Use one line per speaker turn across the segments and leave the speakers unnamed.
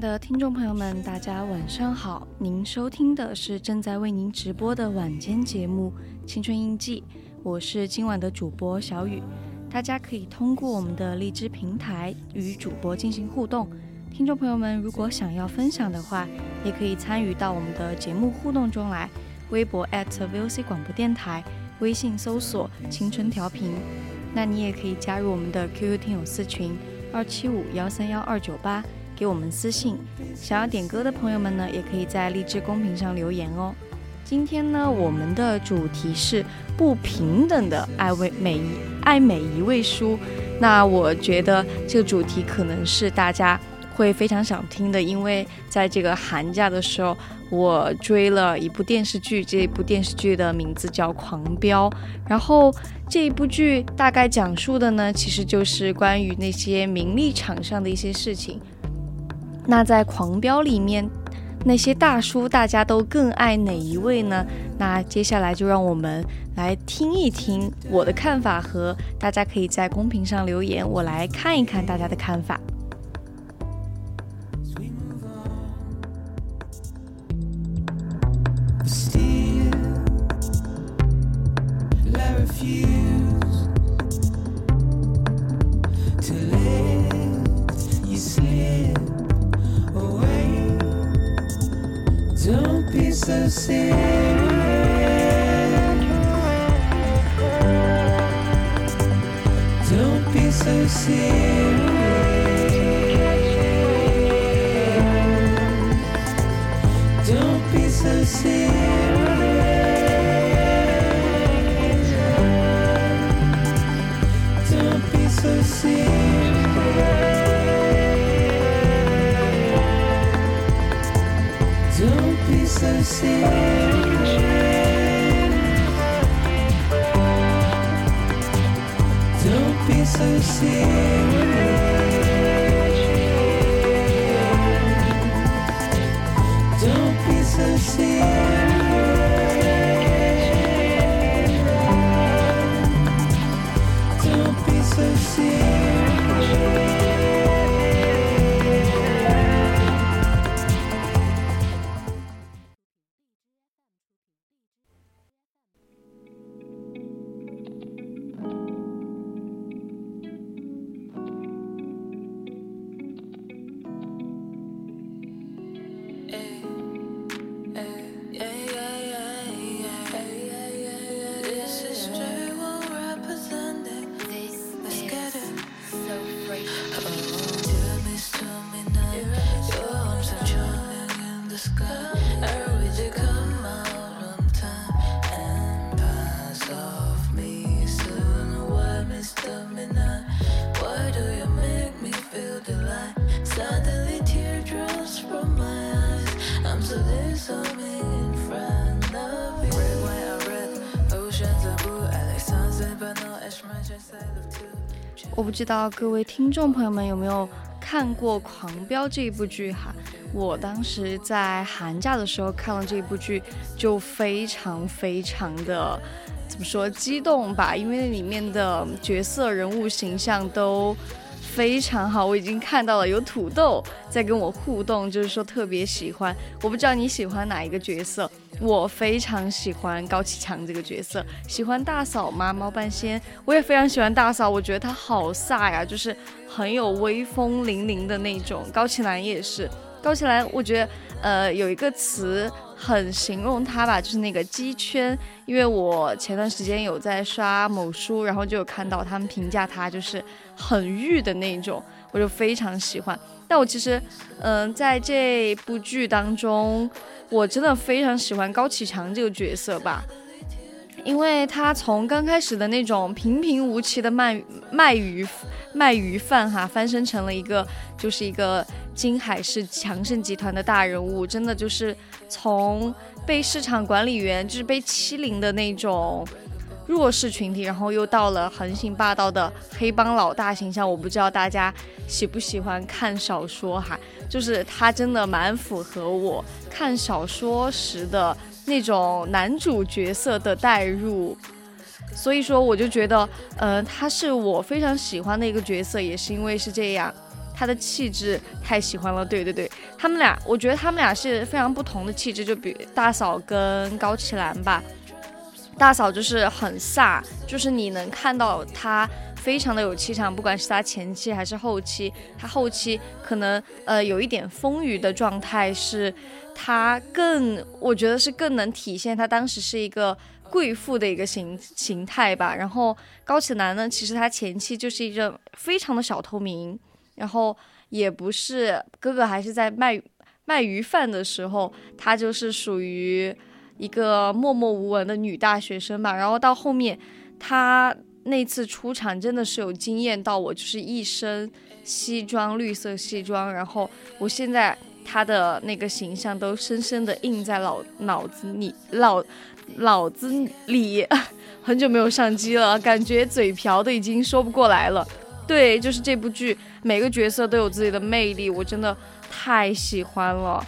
的听众朋友们，大家晚上好！您收听的是正在为您直播的晚间节目《青春印记》，我是今晚的主播小雨。大家可以通过我们的荔枝平台与主播进行互动。听众朋友们，如果想要分享的话，也可以参与到我们的节目互动中来。微博 @VOC 广播电台，微信搜索“青春调频”。那你也可以加入我们的 QQ 听友四群二七五幺三幺二九八。给我们私信，想要点歌的朋友们呢，也可以在励志公屏上留言哦。今天呢，我们的主题是不平等的爱为每一爱每一位书。那我觉得这个主题可能是大家会非常想听的，因为在这个寒假的时候，我追了一部电视剧，这部电视剧的名字叫《狂飙》，然后这一部剧大概讲述的呢，其实就是关于那些名利场上的一些事情。那在《狂飙》里面，那些大叔大家都更爱哪一位呢？那接下来就让我们来听一听我的看法，和大家可以在公屏上留言，我来看一看大家的看法。So serious. Don't be so serious. Don't be so serious. Don't be so. So serious. 我不知道各位听众朋友们有没有看过《狂飙》这一部剧哈？我当时在寒假的时候看了这部剧，就非常非常的怎么说激动吧？因为里面的角色人物形象都。非常好，我已经看到了有土豆在跟我互动，就是说特别喜欢。我不知道你喜欢哪一个角色，我非常喜欢高启强这个角色。喜欢大嫂吗？猫半仙，我也非常喜欢大嫂，我觉得她好飒呀，就是很有威风凛凛的那种。高启兰也是，高启兰，我觉得呃有一个词。很形容他吧，就是那个鸡圈。因为我前段时间有在刷某书，然后就有看到他们评价他就是很玉的那种，我就非常喜欢。但我其实，嗯，在这部剧当中，我真的非常喜欢高启强这个角色吧，因为他从刚开始的那种平平无奇的卖卖鱼卖鱼贩哈，翻身成了一个就是一个金海市强盛集团的大人物，真的就是。从被市场管理员就是被欺凌的那种弱势群体，然后又到了横行霸道的黑帮老大形象。我不知道大家喜不喜欢看小说哈，就是他真的蛮符合我看小说时的那种男主角色的代入，所以说我就觉得，呃，他是我非常喜欢的一个角色，也是因为是这样。他的气质太喜欢了，对对对，他们俩，我觉得他们俩是非常不同的气质，就比大嫂跟高启兰吧。大嫂就是很飒，就是你能看到她非常的有气场，不管是她前期还是后期，她后期可能呃有一点丰腴的状态，是她更，我觉得是更能体现她当时是一个贵妇的一个形形态吧。然后高启兰呢，其实她前期就是一个非常的小透明。然后也不是哥哥，还是在卖卖鱼饭的时候，她就是属于一个默默无闻的女大学生吧。然后到后面，她那次出场真的是有惊艳到我，就是一身西装，绿色西装。然后我现在她的那个形象都深深的印在脑脑子里，脑脑子里。很久没有上机了，感觉嘴瓢的已经说不过来了。对，就是这部剧，每个角色都有自己的魅力，我真的太喜欢了。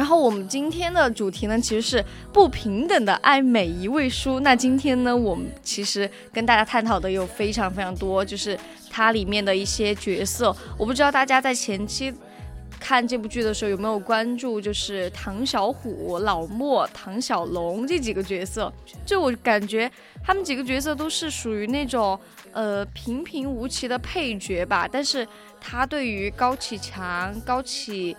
然后我们今天的主题呢，其实是不平等的爱每一位书。那今天呢，我们其实跟大家探讨的有非常非常多，就是它里面的一些角色。我不知道大家在前期看这部剧的时候有没有关注，就是唐小虎、老莫、唐小龙这几个角色。就我感觉他们几个角色都是属于那种。呃，平平无奇的配角吧，但是他对于高启强、高启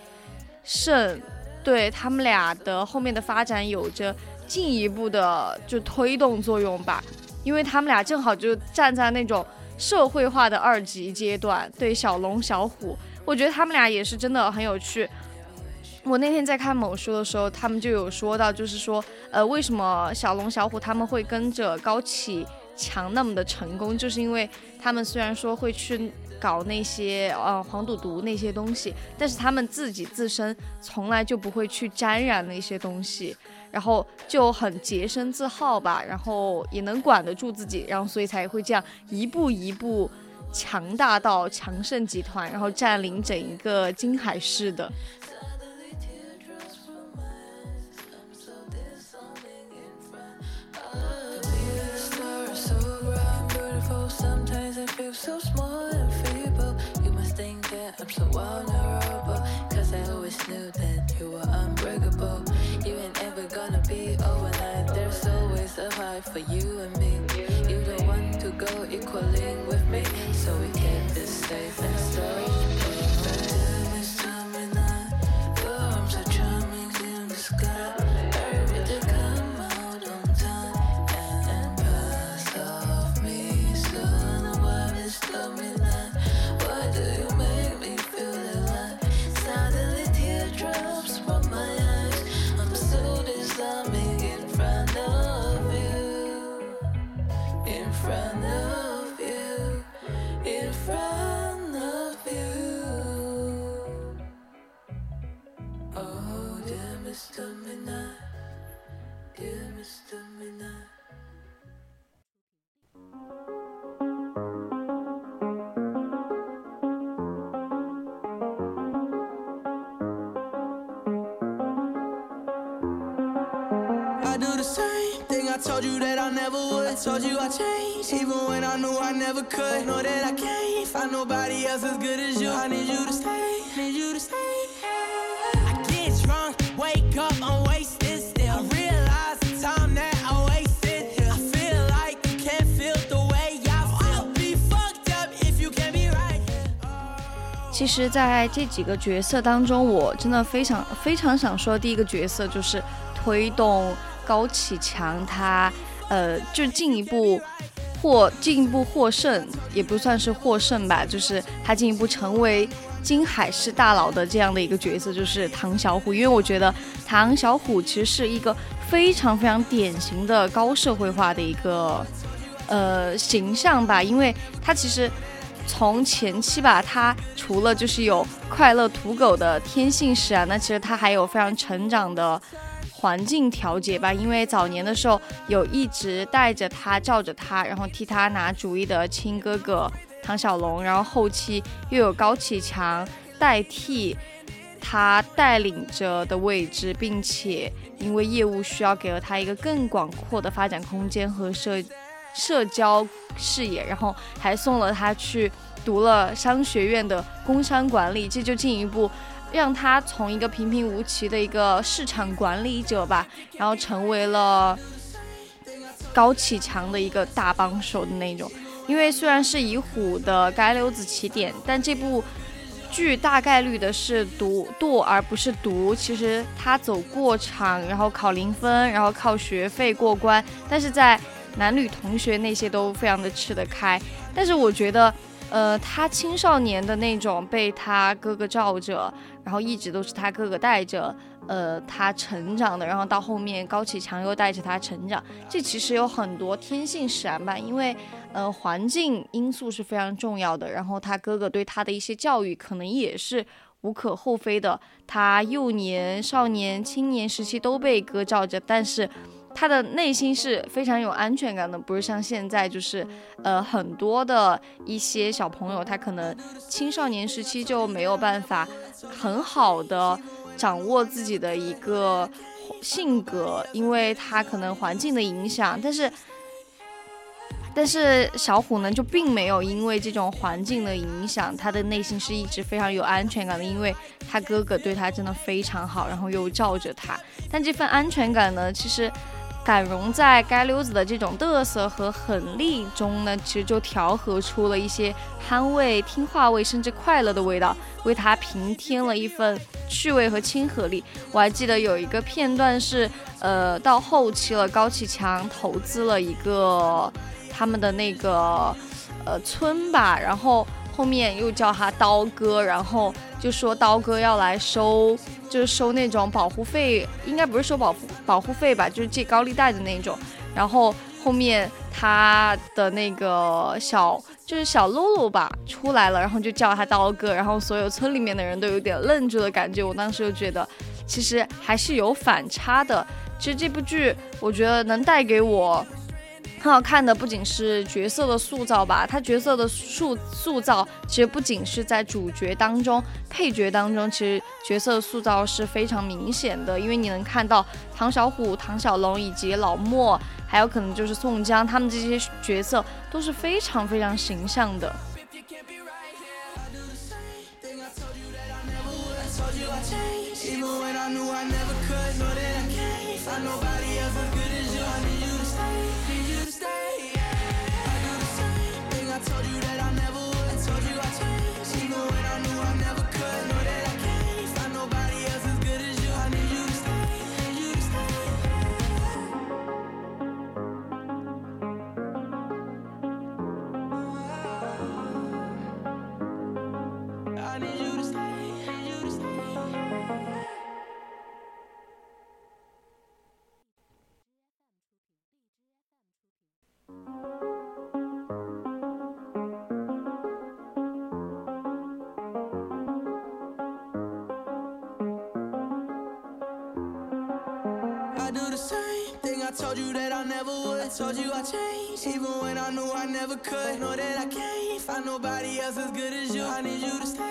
盛，对他们俩的后面的发展有着进一步的就推动作用吧，因为他们俩正好就站在那种社会化的二级阶段。对小龙、小虎，我觉得他们俩也是真的很有趣。我那天在看某书的时候，他们就有说到，就是说，呃，为什么小龙、小虎他们会跟着高启。强那么的成功，就是因为他们虽然说会去搞那些呃黄赌毒那些东西，但是他们自己自身从来就不会去沾染那些东西，然后就很洁身自好吧，然后也能管得住自己，然后所以才会这样一步一步强大到强盛集团，然后占领整一个金海市的。So vulnerable. Cause I always knew that you were unbreakable. You ain't ever gonna be overnight. There's always a fight for you and me. You don't want to go equaling told you I changed, even when I knew I never could. Know that I can't find nobody else as good as you. I need you to stay, need you to stay. I get drunk, wake up, I'm wasted still. I realize the time that I wasted. I feel like you can't feel the way I feel. I'll Be fucked up if you can't be right. Here. 其实，在这几个角色当中，我真的非常非常想说，第一个角色就是推动。高启强他，呃，就进一步获进一步获胜，也不算是获胜吧，就是他进一步成为金海市大佬的这样的一个角色，就是唐小虎。因为我觉得唐小虎其实是一个非常非常典型的高社会化的一个呃形象吧，因为他其实从前期吧，他除了就是有快乐土狗的天性使然，那其实他还有非常成长的。环境调节吧，因为早年的时候有一直带着他、罩着他，然后替他拿主意的亲哥哥唐小龙，然后后期又有高启强代替他带领着的位置，并且因为业务需要，给了他一个更广阔的发展空间和社社交视野，然后还送了他去读了商学院的工商管理，这就进一步。让他从一个平平无奇的一个市场管理者吧，然后成为了高启强的一个大帮手的那种。因为虽然是以虎的街溜子起点，但这部剧大概率的是读读而不是读。其实他走过场，然后考零分，然后靠学费过关，但是在男女同学那些都非常的吃得开。但是我觉得。呃，他青少年的那种被他哥哥罩着，然后一直都是他哥哥带着，呃，他成长的，然后到后面高启强又带着他成长，这其实有很多天性使然吧，因为呃环境因素是非常重要的，然后他哥哥对他的一些教育可能也是无可厚非的，他幼年、少年、青年时期都被哥罩着，但是。他的内心是非常有安全感的，不是像现在，就是呃很多的一些小朋友，他可能青少年时期就没有办法很好的掌握自己的一个性格，因为他可能环境的影响。但是，但是小虎呢，就并没有因为这种环境的影响，他的内心是一直非常有安全感的，因为他哥哥对他真的非常好，然后又罩着他。但这份安全感呢，其实。敢融在街溜子的这种嘚瑟和狠厉中呢，其实就调和出了一些憨味、听话味，甚至快乐的味道，为他平添了一份趣味和亲和力。我还记得有一个片段是，呃，到后期了，高启强投资了一个他们的那个呃村吧，然后。后面又叫他刀哥，然后就说刀哥要来收，就是收那种保护费，应该不是收保护保护费吧，就是借高利贷的那种。然后后面他的那个小就是小露露吧出来了，然后就叫他刀哥，然后所有村里面的人都有点愣住的感觉。我当时就觉得，其实还是有反差的。其实这部剧，我觉得能带给我。很好看的不仅是角色的塑造吧，他角色的塑塑造其实不仅是在主角当中，配角当中，其实角色塑造是非常明显的，因为你能看到唐小虎、唐小龙以及老莫，还有可能就是宋江，他们这些角色都是非常非常形象的。Even when I knew I never could. Know that I can't find nobody else as good as you. I need you to stay,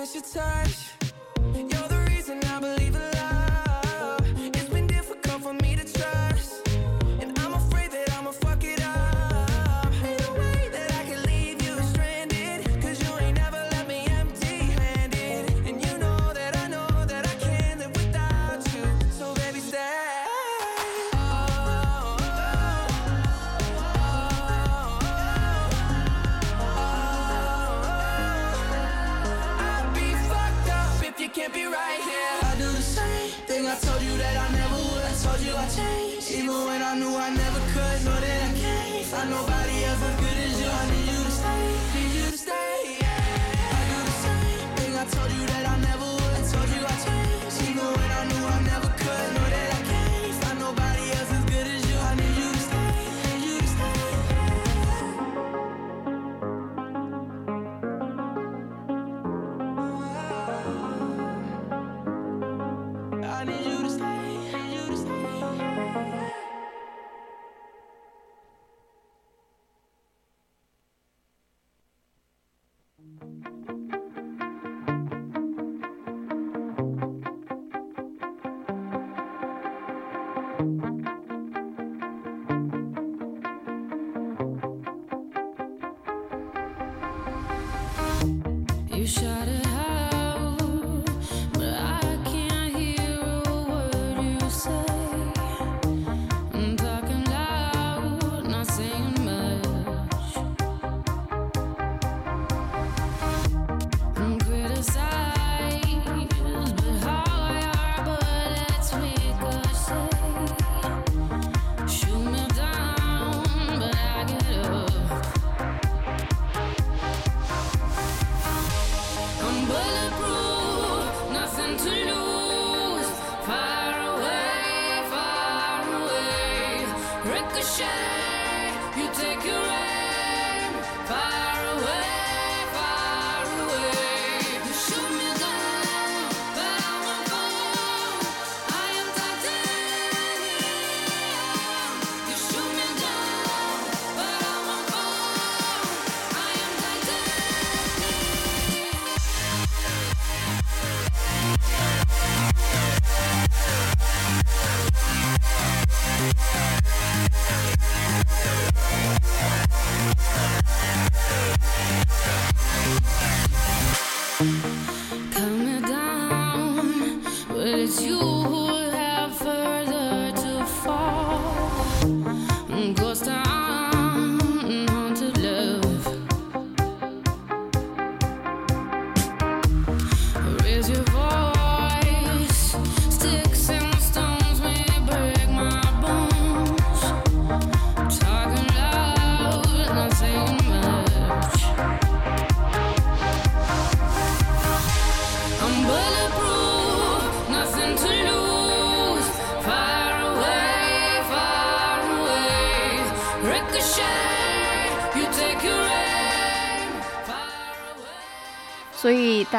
miss your touch.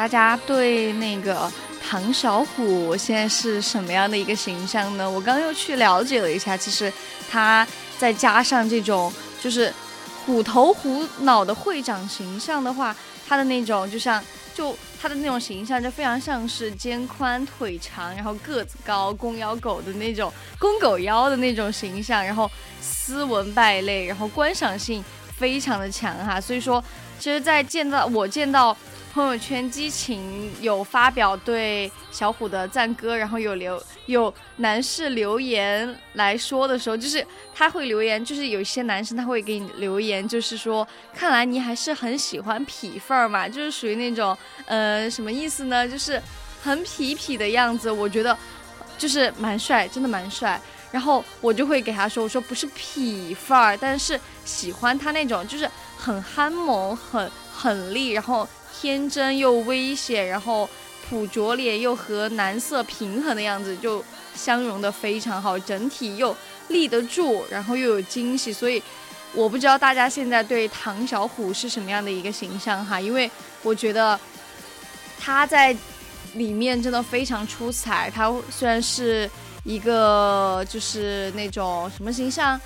大家对那个唐小虎现在是什么样的一个形象呢？我刚又去了解了一下，其实他再加上这种就是虎头虎脑的会长形象的话，他的那种就像就他的那种形象就非常像是肩宽腿长，然后个子高公腰狗的那种公狗腰的那种形象，然后斯文败类，然后观赏性非常的强哈。所以说，其实，在见到我见到。朋友圈激情有发表对小虎的赞歌，然后有留有男士留言来说的时候，就是他会留言，就是有一些男生他会给你留言，就是说看来你还是很喜欢痞范儿嘛，就是属于那种呃什么意思呢？就是很痞痞的样子，我觉得就是蛮帅，真的蛮帅。然后我就会给他说，我说不是痞范儿，但是喜欢他那种就是很憨萌、很狠厉，然后。天真又危险，然后朴拙脸又和男色平衡的样子，就相融的非常好，整体又立得住，然后又有惊喜。所以我不知道大家现在对唐小虎是什么样的一个形象哈，因为我觉得他在里面真的非常出彩。他虽然是一个就是那种什么形象，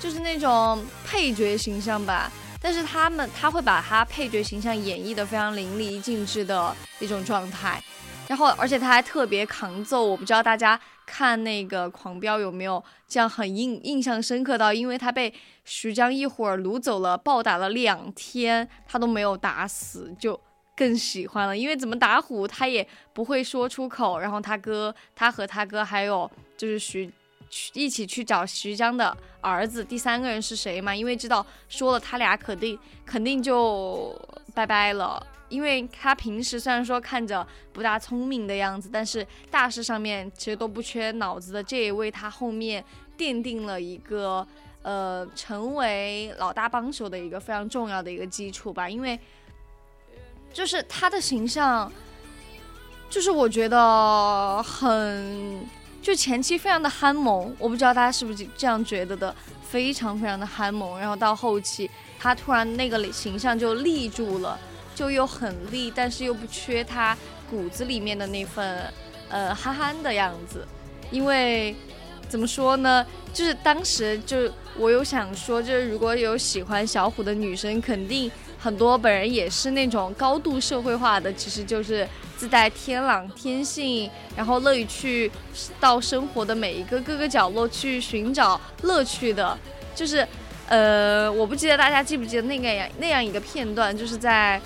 就是那种配角形象吧。但是他们他会把他配角形象演绎的非常淋漓尽致的一种状态，然后而且他还特别扛揍，我不知道大家看那个狂飙有没有这样很印印象深刻到，因为他被徐江一伙儿掳走了，暴打了两天，他都没有打死，就更喜欢了，因为怎么打虎他也不会说出口，然后他哥他和他哥还有就是徐。一起去找徐江的儿子，第三个人是谁嘛？因为知道说了他俩肯定肯定就拜拜了。因为他平时虽然说看着不大聪明的样子，但是大事上面其实都不缺脑子的。这也为他后面奠定了一个呃，成为老大帮手的一个非常重要的一个基础吧。因为就是他的形象，就是我觉得很，就前期非常的憨萌，我不知道大家是不是这样觉得的，非常非常的憨萌。然后到后期，他突然那个形象就立住了，就又很立，但是又不缺他骨子里面的那份呃憨憨的样子。因为怎么说呢，就是当时就我有想说，就是如果有喜欢小虎的女生，肯定。很多本人也是那种高度社会化的，其实就是自带天朗天性，然后乐于去到生活的每一个各个角落去寻找乐趣的。就是，呃，我不记得大家记不记得那个样那样一个片段，就是在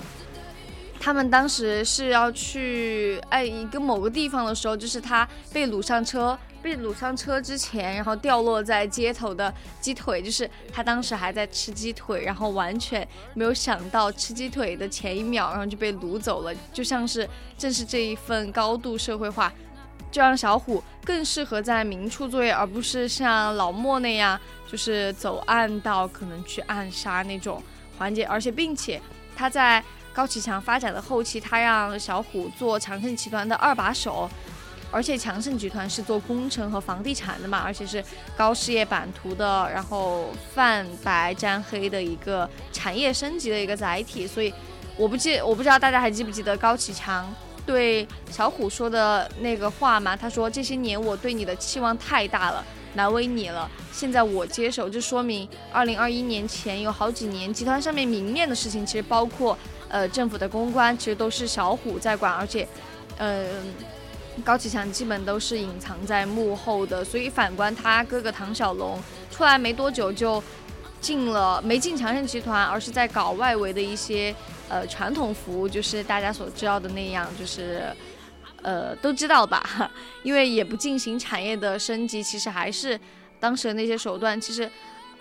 他们当时是要去哎一个某个地方的时候，就是他被掳上车。被掳上车之前，然后掉落在街头的鸡腿，就是他当时还在吃鸡腿，然后完全没有想到吃鸡腿的前一秒，然后就被掳走了。就像是正是这一份高度社会化，就让小虎更适合在明处作业，而不是像老莫那样，就是走暗道，可能去暗杀那种环节。而且，并且他在高启强发展的后期，他让小虎做长盛集团的二把手。而且强盛集团是做工程和房地产的嘛，而且是高事业版图的，然后泛白沾黑的一个产业升级的一个载体。所以我不记，我不知道大家还记不记得高启强对小虎说的那个话嘛？他说：“这些年我对你的期望太大了，难为你了。现在我接手，就说明二零二一年前有好几年集团上面明面的事情，其实包括呃政府的公关，其实都是小虎在管，而且，嗯。”高启强基本都是隐藏在幕后的，所以反观他哥哥唐小龙出来没多久就进了，没进强盛集团，而是在搞外围的一些呃传统服务，就是大家所知道的那样，就是呃都知道吧？因为也不进行产业的升级，其实还是当时的那些手段。其实，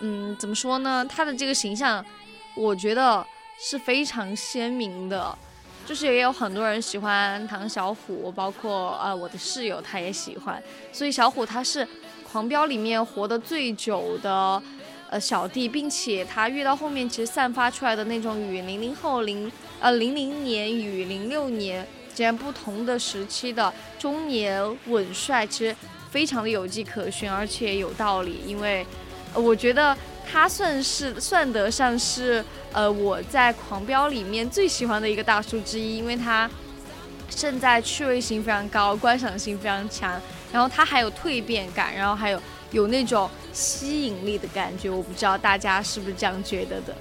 嗯，怎么说呢？他的这个形象，我觉得是非常鲜明的。就是也有很多人喜欢唐小虎，包括呃我的室友他也喜欢，所以小虎他是狂飙里面活得最久的呃小弟，并且他越到后面其实散发出来的那种与零零后零呃零零年与零六年截然不同的时期的中年稳帅，其实非常的有迹可循，而且有道理，因为我觉得。他算是算得上是，呃，我在《狂飙》里面最喜欢的一个大叔之一，因为他胜在趣味性非常高，观赏性非常强，然后他还有蜕变感，然后还有有那种吸引力的感觉，我不知道大家是不是这样觉得的。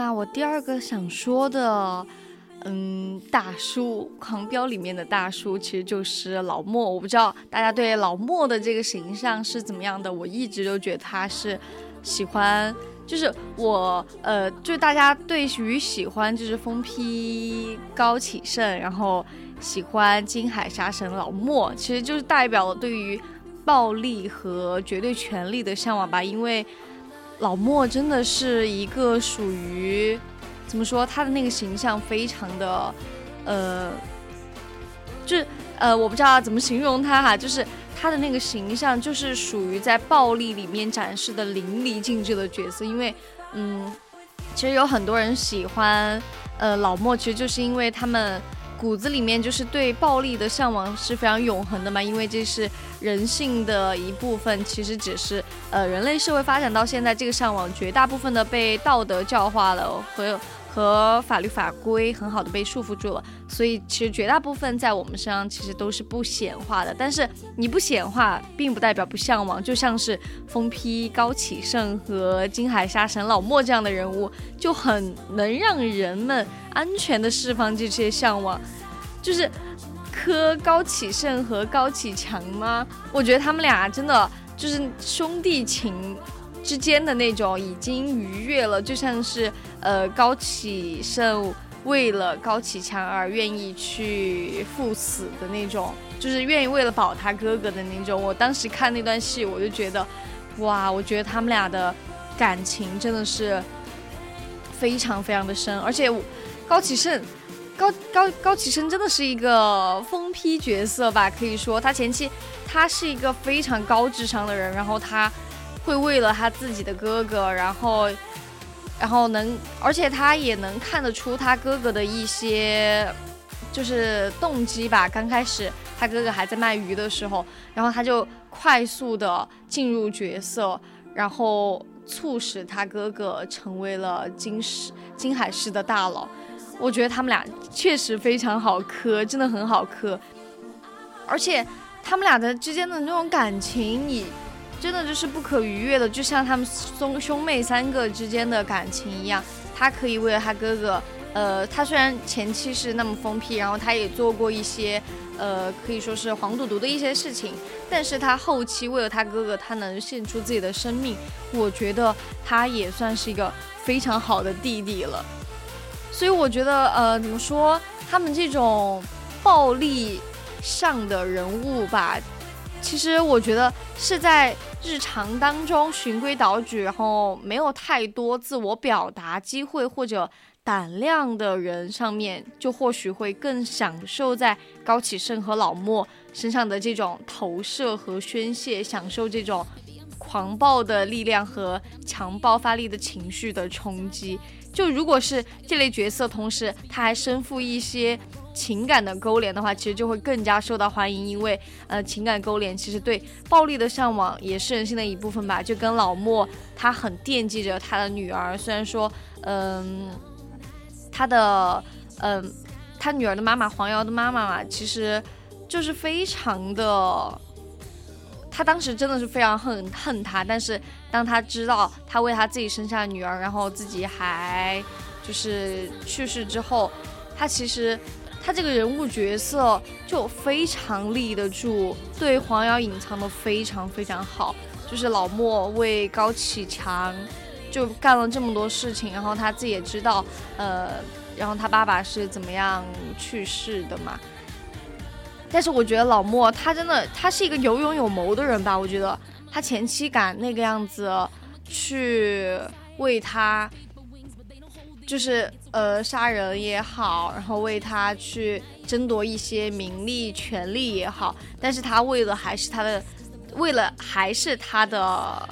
那我第二个想说的，嗯，大叔狂飙里面的大叔其实就是老莫。我不知道大家对老莫的这个形象是怎么样的，我一直都觉得他是喜欢，就是我呃，就大家对于喜欢就是疯批高启盛，然后喜欢金海杀神老莫，其实就是代表了对于暴力和绝对权力的向往吧，因为。老莫真的是一个属于，怎么说？他的那个形象非常的，呃，就是呃，我不知道怎么形容他哈，就是他的那个形象就是属于在暴力里面展示的淋漓尽致的角色。因为，嗯，其实有很多人喜欢，呃，老莫，其实就是因为他们。骨子里面就是对暴力的向往是非常永恒的嘛，因为这是人性的一部分。其实只是呃，人类社会发展到现在，这个向往绝大部分的被道德教化了和和法律法规很好的被束缚住了。所以其实绝大部分在我们身上其实都是不显化的。但是你不显化，并不代表不向往。就像是疯批高启盛和金海沙神老莫这样的人物，就很能让人们。安全的释放这些向往，就是磕高启盛和高启强吗？我觉得他们俩真的就是兄弟情之间的那种，已经逾越了，就像是呃高启盛为了高启强而愿意去赴死的那种，就是愿意为了保他哥哥的那种。我当时看那段戏，我就觉得，哇，我觉得他们俩的感情真的是非常非常的深，而且。高启盛，高高高启盛真的是一个疯批角色吧？可以说他前期他是一个非常高智商的人，然后他会为了他自己的哥哥，然后然后能，而且他也能看得出他哥哥的一些就是动机吧。刚开始他哥哥还在卖鱼的时候，然后他就快速的进入角色，然后促使他哥哥成为了金市金海市的大佬。我觉得他们俩确实非常好磕，真的很好磕，而且他们俩的之间的那种感情，你真的就是不可逾越的，就像他们兄兄妹三个之间的感情一样。他可以为了他哥哥，呃，他虽然前期是那么疯批，然后他也做过一些，呃，可以说是黄赌毒的一些事情，但是他后期为了他哥哥，他能献出自己的生命，我觉得他也算是一个非常好的弟弟了。所以我觉得，呃，怎么说，他们这种暴力上的人物吧，其实我觉得是在日常当中循规蹈矩，然后没有太多自我表达机会或者胆量的人上面，就或许会更享受在高启盛和老莫身上的这种投射和宣泄，享受这种狂暴的力量和强爆发力的情绪的冲击。就如果是这类角色，同时他还身负一些情感的勾连的话，其实就会更加受到欢迎。因为呃，情感勾连其实对暴力的向往也是人性的一部分吧。就跟老莫，他很惦记着他的女儿，虽然说，嗯，他的，嗯，他女儿的妈妈黄瑶的妈妈嘛，其实就是非常的。他当时真的是非常恨恨他，但是当他知道他为他自己生下女儿，然后自己还就是去世之后，他其实他这个人物角色就非常立得住，对黄瑶隐藏的非常非常好。就是老莫为高启强就干了这么多事情，然后他自己也知道，呃，然后他爸爸是怎么样去世的嘛。但是我觉得老莫他真的，他是一个有勇有谋的人吧？我觉得他前期敢那个样子去为他，就是呃杀人也好，然后为他去争夺一些名利权利也好，但是他为了还是他的，为了还是他的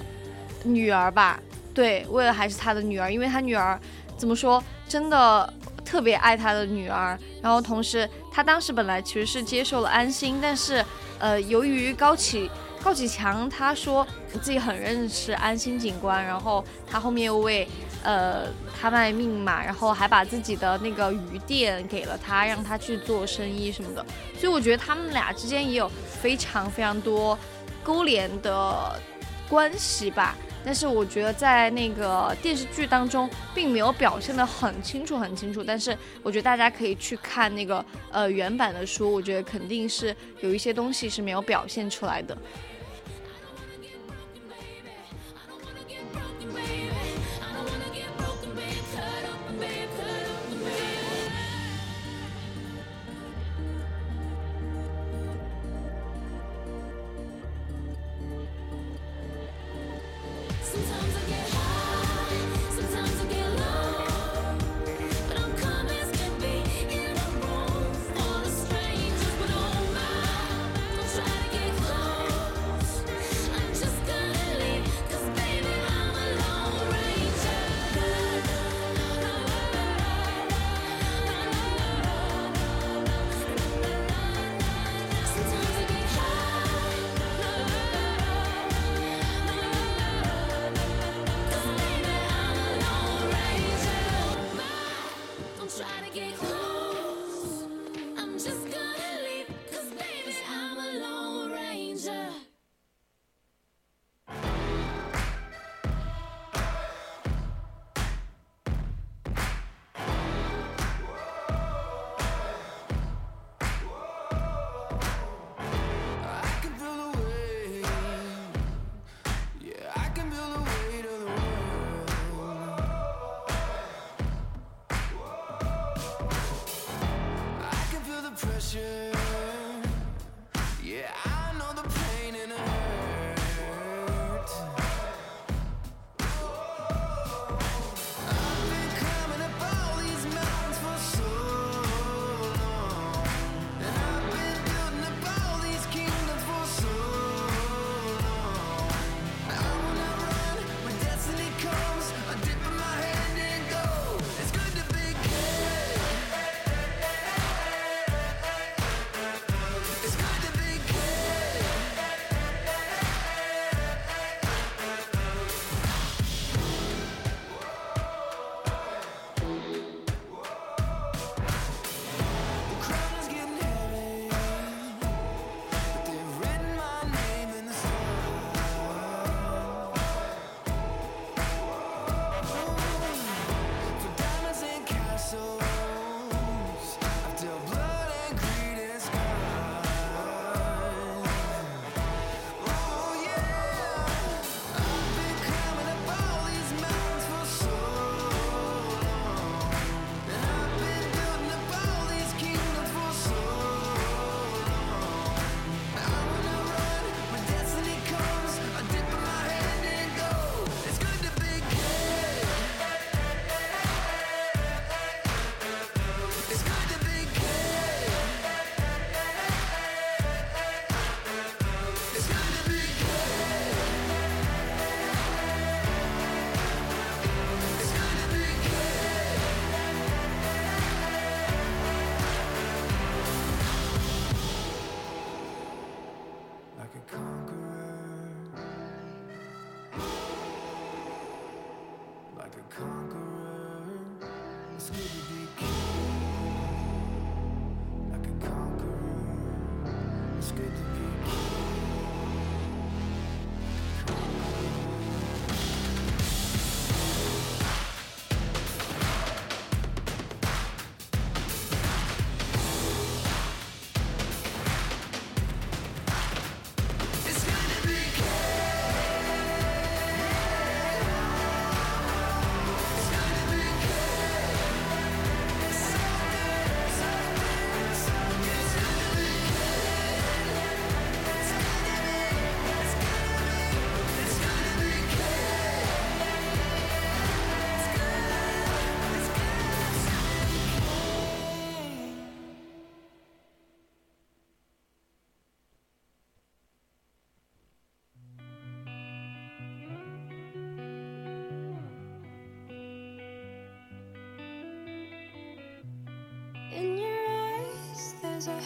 女儿吧？对，为了还是他的女儿，因为他女儿怎么说，真的。特别爱他的女儿，然后同时他当时本来其实是接受了安心，但是呃，由于高启高启强他说自己很认识安心警官，然后他后面又为呃他卖命嘛，然后还把自己的那个鱼店给了他，让他去做生意什么的，所以我觉得他们俩之间也有非常非常多勾连的关系吧。
但是我觉得在那个电视剧当中并没有表现的很清楚很清楚。但是我觉得大家可以去看那个呃原版的书，我觉得肯定是有一些东西是没有表现出来的。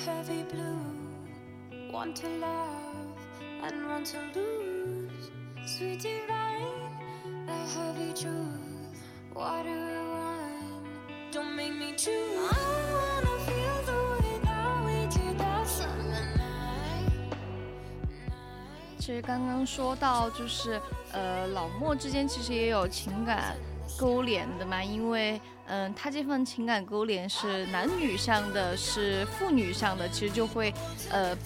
Heavy blue. Want to love and want to lose. Sweet divine, the heavy truth. What do I want? Don't make me choose. I wanna feel the way that we did that summer night.
其实刚刚说到，就是呃，老莫之间其实也有情感勾连的嘛，因为嗯，他这份情感勾连是男女上的，是父女上的，其实就会呃。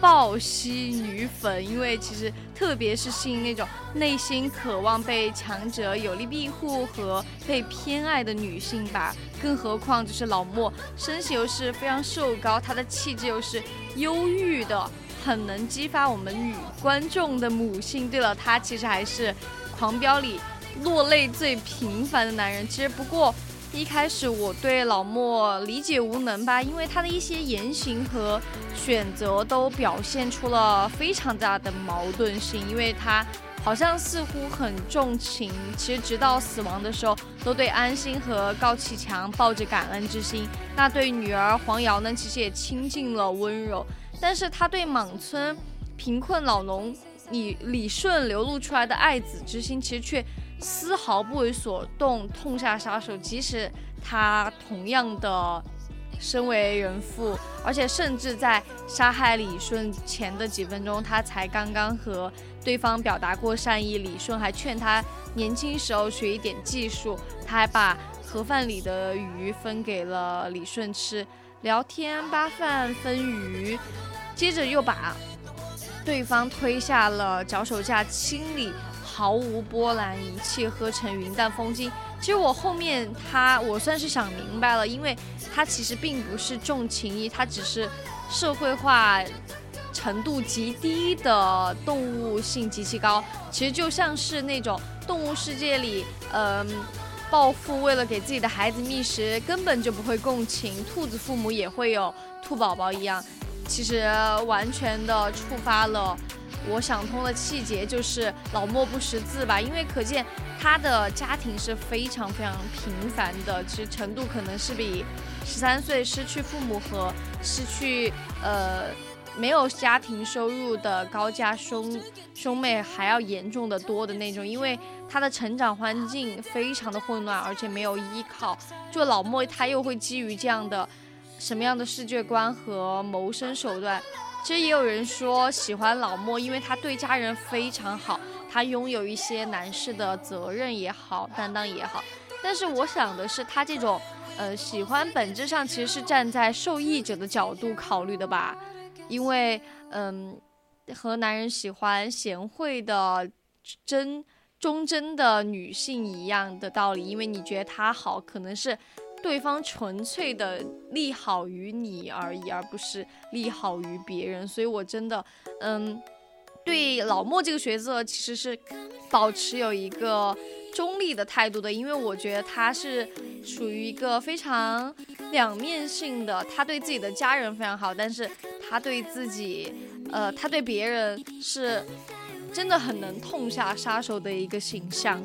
抱吸女粉，因为其实特别是吸引那种内心渴望被强者有力庇护和被偏爱的女性吧。更何况就是老莫身形又是非常瘦高，他的气质又是忧郁的，很能激发我们女观众的母性。对了，他其实还是《狂飙》里落泪最频繁的男人。其实不过。一开始我对老莫理解无能吧，因为他的一些言行和选择都表现出了非常大的矛盾性。因为他好像似乎很重情，其实直到死亡的时候都对安心和高启强抱着感恩之心。那对女儿黄瑶呢，其实也倾尽了温柔。但是他对莽村贫困老农李李顺流露出来的爱子之心，其实却。丝毫不为所动，痛下杀手。即使他同样的身为人父，而且甚至在杀害李顺前的几分钟，他才刚刚和对方表达过善意。李顺还劝他年轻时候学一点技术，他还把盒饭里的鱼分给了李顺吃，聊天扒饭分鱼，接着又把对方推下了脚手架清理。毫无波澜，一气呵成云淡风轻。其实我后面他，我算是想明白了，因为他其实并不是重情义，他只是社会化程度极低的动物性极其高。其实就像是那种动物世界里，嗯，暴富为了给自己的孩子觅食，根本就不会共情兔子父母也会有兔宝宝一样。其实完全的触发了。我想通的气节就是老莫不识字吧，因为可见他的家庭是非常非常平凡的，其实程度可能是比十三岁失去父母和失去呃没有家庭收入的高家兄兄妹还要严重的多的那种，因为他的成长环境非常的混乱，而且没有依靠，就老莫他又会基于这样的什么样的世界观和谋生手段。其实也有人说喜欢老莫，因为他对家人非常好，他拥有一些男士的责任也好，担当也好。但是我想的是，他这种，呃，喜欢本质上其实是站在受益者的角度考虑的吧，因为，嗯，和男人喜欢贤惠的真忠贞的女性一样的道理，因为你觉得他好，可能是。对方纯粹的利好于你而已，而不是利好于别人。所以我真的，嗯，对老莫这个角色其实是保持有一个中立的态度的，因为我觉得他是属于一个非常两面性的。他对自己的家人非常好，但是他对自己，呃，他对别人是真的很能痛下杀手的一个形象。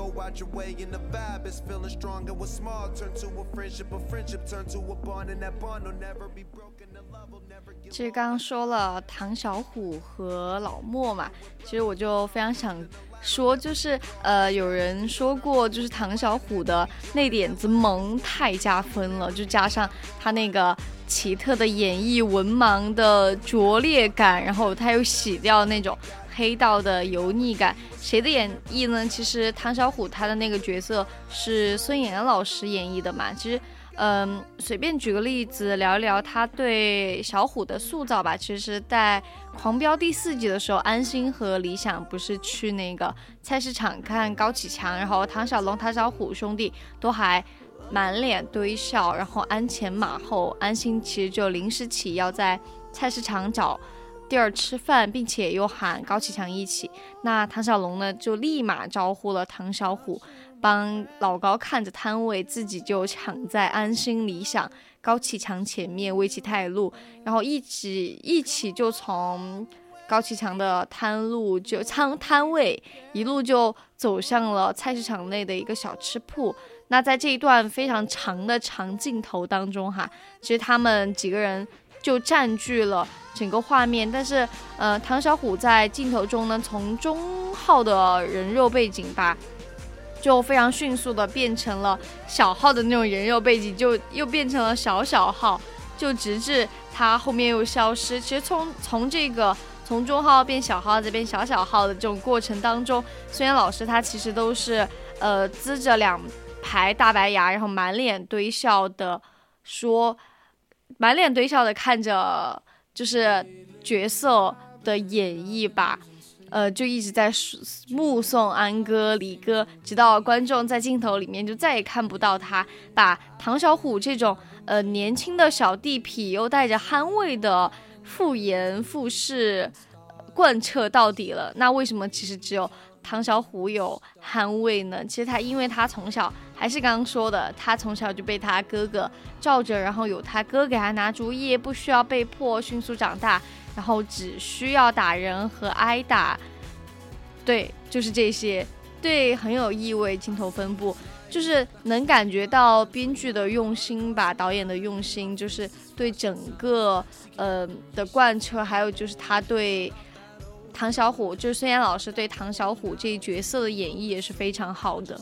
go out your way and the vibe is feeling strong and what's small turn to a friendship, a friendship turn to a bond and that bond will never be broken, the love will never get
其实刚刚说了唐小虎和老莫嘛，其实我就非常想说，就是呃，有人说过，就是唐小虎的那点子萌太加分了，就加上他那个奇特的演绎文盲的拙劣感，然后他又洗掉那种黑道的油腻感。谁的演绎呢？其实唐小虎他的那个角色是孙岩老师演绎的嘛，其实。嗯，随便举个例子聊一聊他对小虎的塑造吧。其实，在《狂飙》第四集的时候，安心和李想不是去那个菜市场看高启强，然后唐小龙、唐小虎兄弟都还满脸堆笑，然后鞍前马后。安心其实就临时起要在菜市场找地儿吃饭，并且又喊高启强一起。那唐小龙呢，就立马招呼了唐小虎。帮老高看着摊位，自己就抢在安心、理想、高启强前面为其带路，然后一起一起就从高启强的摊路就仓摊位一路就走向了菜市场内的一个小吃铺。那在这一段非常长的长镜头当中，哈，其实他们几个人就占据了整个画面，但是呃，唐小虎在镜头中呢，从中号的人肉背景吧。就非常迅速的变成了小号的那种人肉背景，就又变成了小小号，就直至他后面又消失。其实从从这个从中号变小号再变小小号的这种过程当中，孙岩老师他其实都是呃呲着两排大白牙，然后满脸堆笑的说，满脸堆笑的看着就是角色的演绎吧。呃，就一直在目送安哥、李哥，直到观众在镜头里面就再也看不到他，把唐小虎这种呃年轻的小地痞又带着憨味的复颜复式贯彻到底了。那为什么其实只有唐小虎有憨味呢？其实他因为他从小还是刚刚说的，他从小就被他哥哥罩着，然后有他哥给他拿主意，不需要被迫迅速长大。然后只需要打人和挨打，对，就是这些，对，很有意味。镜头分布就是能感觉到编剧的用心吧，导演的用心，就是对整个呃的贯彻，还有就是他对唐小虎，就是孙岩老师对唐小虎这一角色的演绎也是非常好的。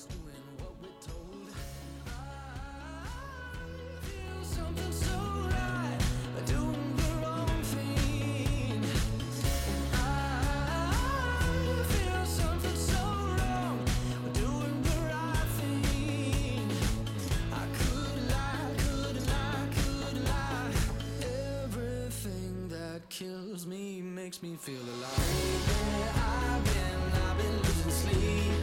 Makes me feel alive. Lately, I've been, I've been losing sleep,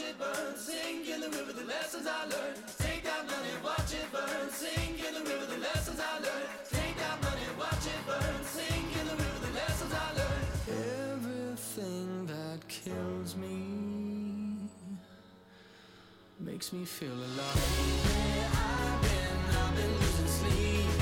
watch it burn, sink in the river, the lessons I learned. Take that money, watch it burn, sink in the river, the lessons I learned. Take that money, watch it burn, sink in the river, the lessons I learned. Everything that kills me makes me feel alive. Lately, I've been, I've been losing sleep,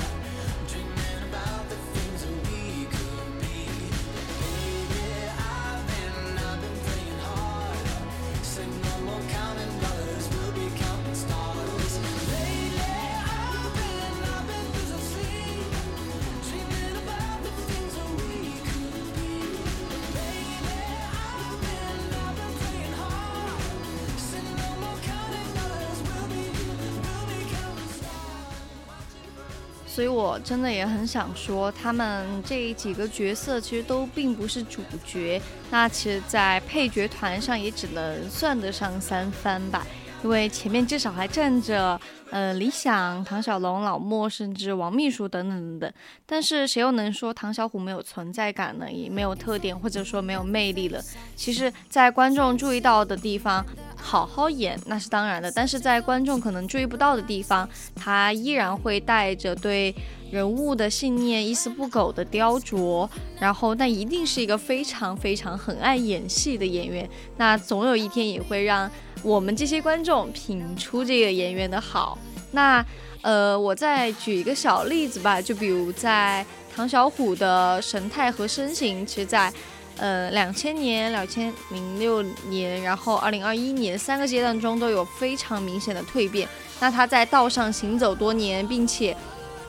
所以我真的也很想说，他们这几个角色其实都并不是主角，那其实，在配角团上也只能算得上三番吧。因为前面至少还站着，呃，李想、唐小龙、老莫，甚至王秘书等等等等。但是谁又能说唐小虎没有存在感呢？也没有特点，或者说没有魅力了？其实，在观众注意到的地方，好好演那是当然的，但是在观众可能注意不到的地方，他依然会带着对人物的信念一丝不苟的雕琢，然后那一定是一个非常非常很爱演戏的演员，那总有一天也会让我们这些观众品出这个演员的好。那呃，我再举一个小例子吧，就比如在唐小虎的神态和身形，其实在呃两千年、两千零六年，然后二零二一年三个阶段中都有非常明显的蜕变。那他在道上行走多年，并且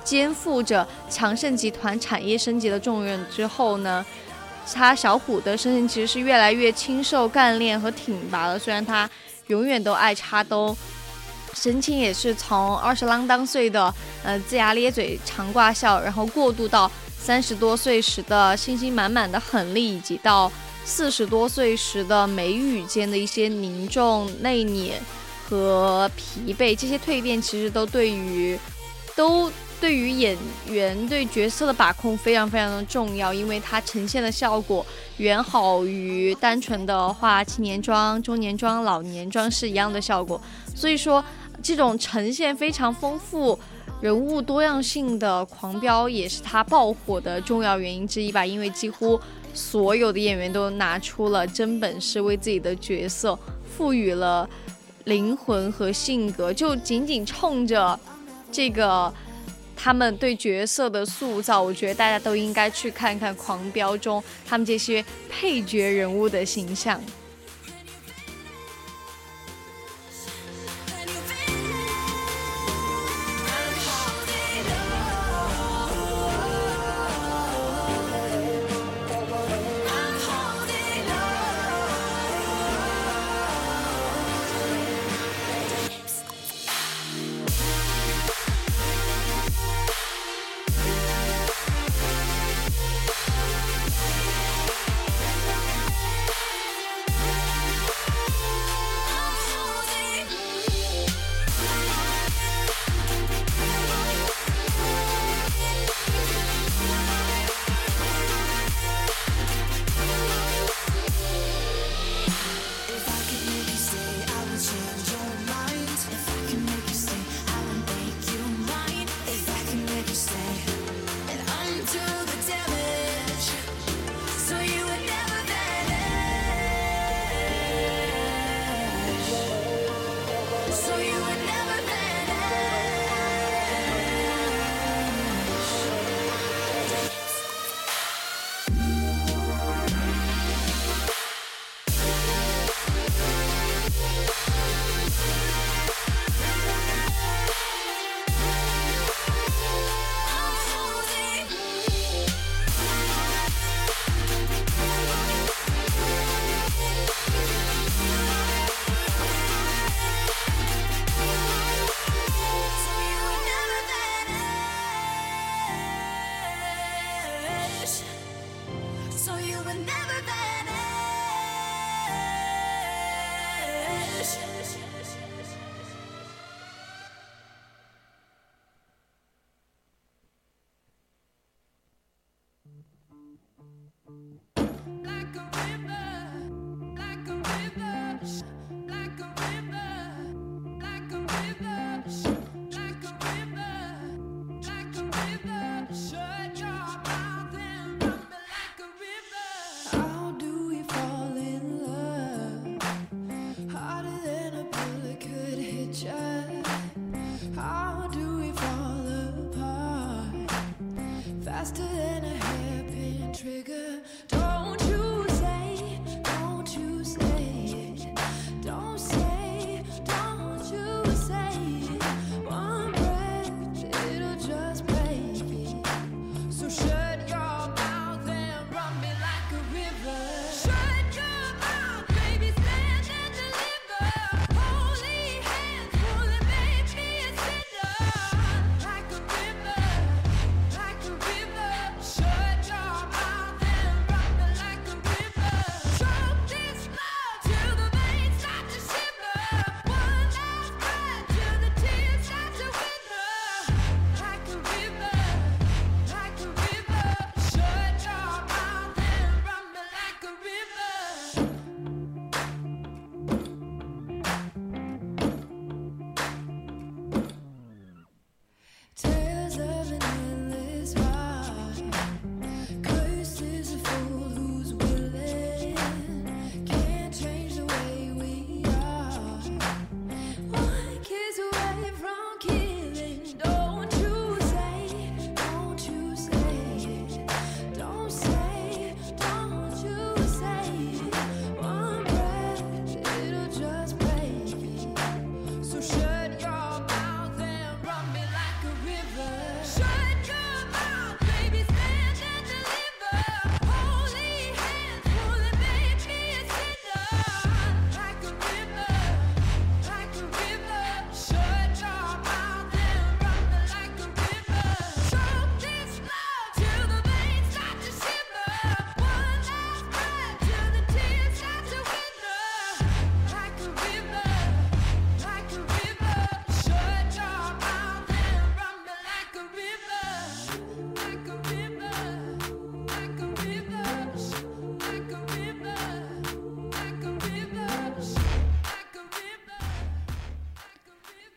肩负着强盛集团产业升级的重任之后呢，他小虎的身形其实是越来越清瘦、干练和挺拔了。虽然他永远都爱插兜，神情也是从二十啷当岁的呃龇牙咧嘴、常挂笑，然后过渡到三十多岁时的信心满满的狠力，以及到四十多岁时的眉宇间的一些凝重、内敛和疲惫，这些蜕变其实都对于都对于演员对角色的把控非常非常的重要，因为它呈现的效果远好于单纯的画青年妆、中年妆、老年妆是一样的效果。所以说，这种呈现非常丰富。人物多样性的《狂飙》也是他爆火的重要原因之一吧，因为几乎所有的演员都拿出了真本事，为自己的角色赋予了灵魂和性格，就仅仅冲着这个他们对角色的塑造，我觉得大家都应该去看看《狂飙》中他们这些配角人物的形象。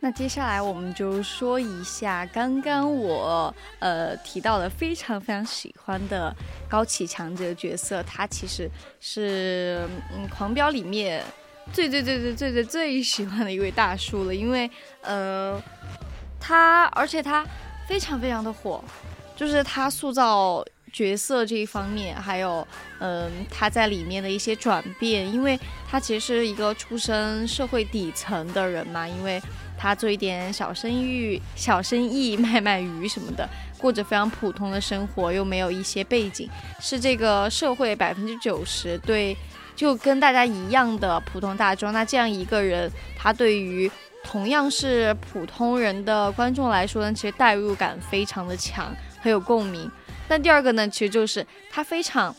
那接下来我们就说一下刚刚我呃提到的非常非常喜欢的高启强这个角色，他其实是嗯《狂飙》里面最最最最最最最喜欢的一位大叔了，因为呃他而且他非常非常的火，就是他塑造。角色这一方面，还有，嗯，他在里面的一些转变，因为他其实是一个出身社会底层的人嘛，因为他做一点小生意、小生意卖卖鱼什么的，过着非常普通的生活，又没有一些背景，是这个社会百分之九十对，就跟大家一样的普通大众。那这样一个人，他对于同样是普通人的观众来说呢，其实代入感非常的强，很有共鸣。但第二个呢，其实就是他非常，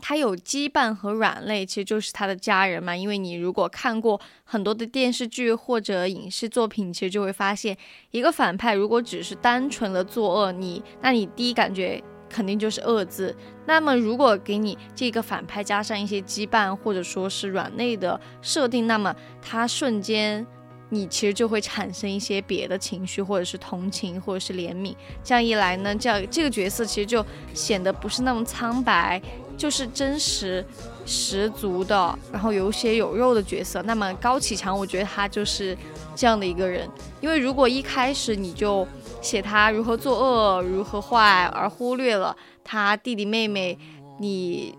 他有羁绊和软肋，其实就是他的家人嘛。因为你如果看过很多的电视剧或者影视作品，其实就会发现，一个反派如果只是单纯的作恶，你那你第一感觉肯定就是恶字。那么如果给你这个反派加上一些羁绊或者说是软肋的设定，那么他瞬间。你其实就会产生一些别的情绪，或者是同情，或者是怜悯。这样一来呢，这样这个角色其实就显得不是那么苍白，就是真实十足的，然后有血有肉的角色。那么高启强，我觉得他就是这样的一个人。因为如果一开始你就写他如何作恶、如何坏，而忽略了他弟弟妹妹，你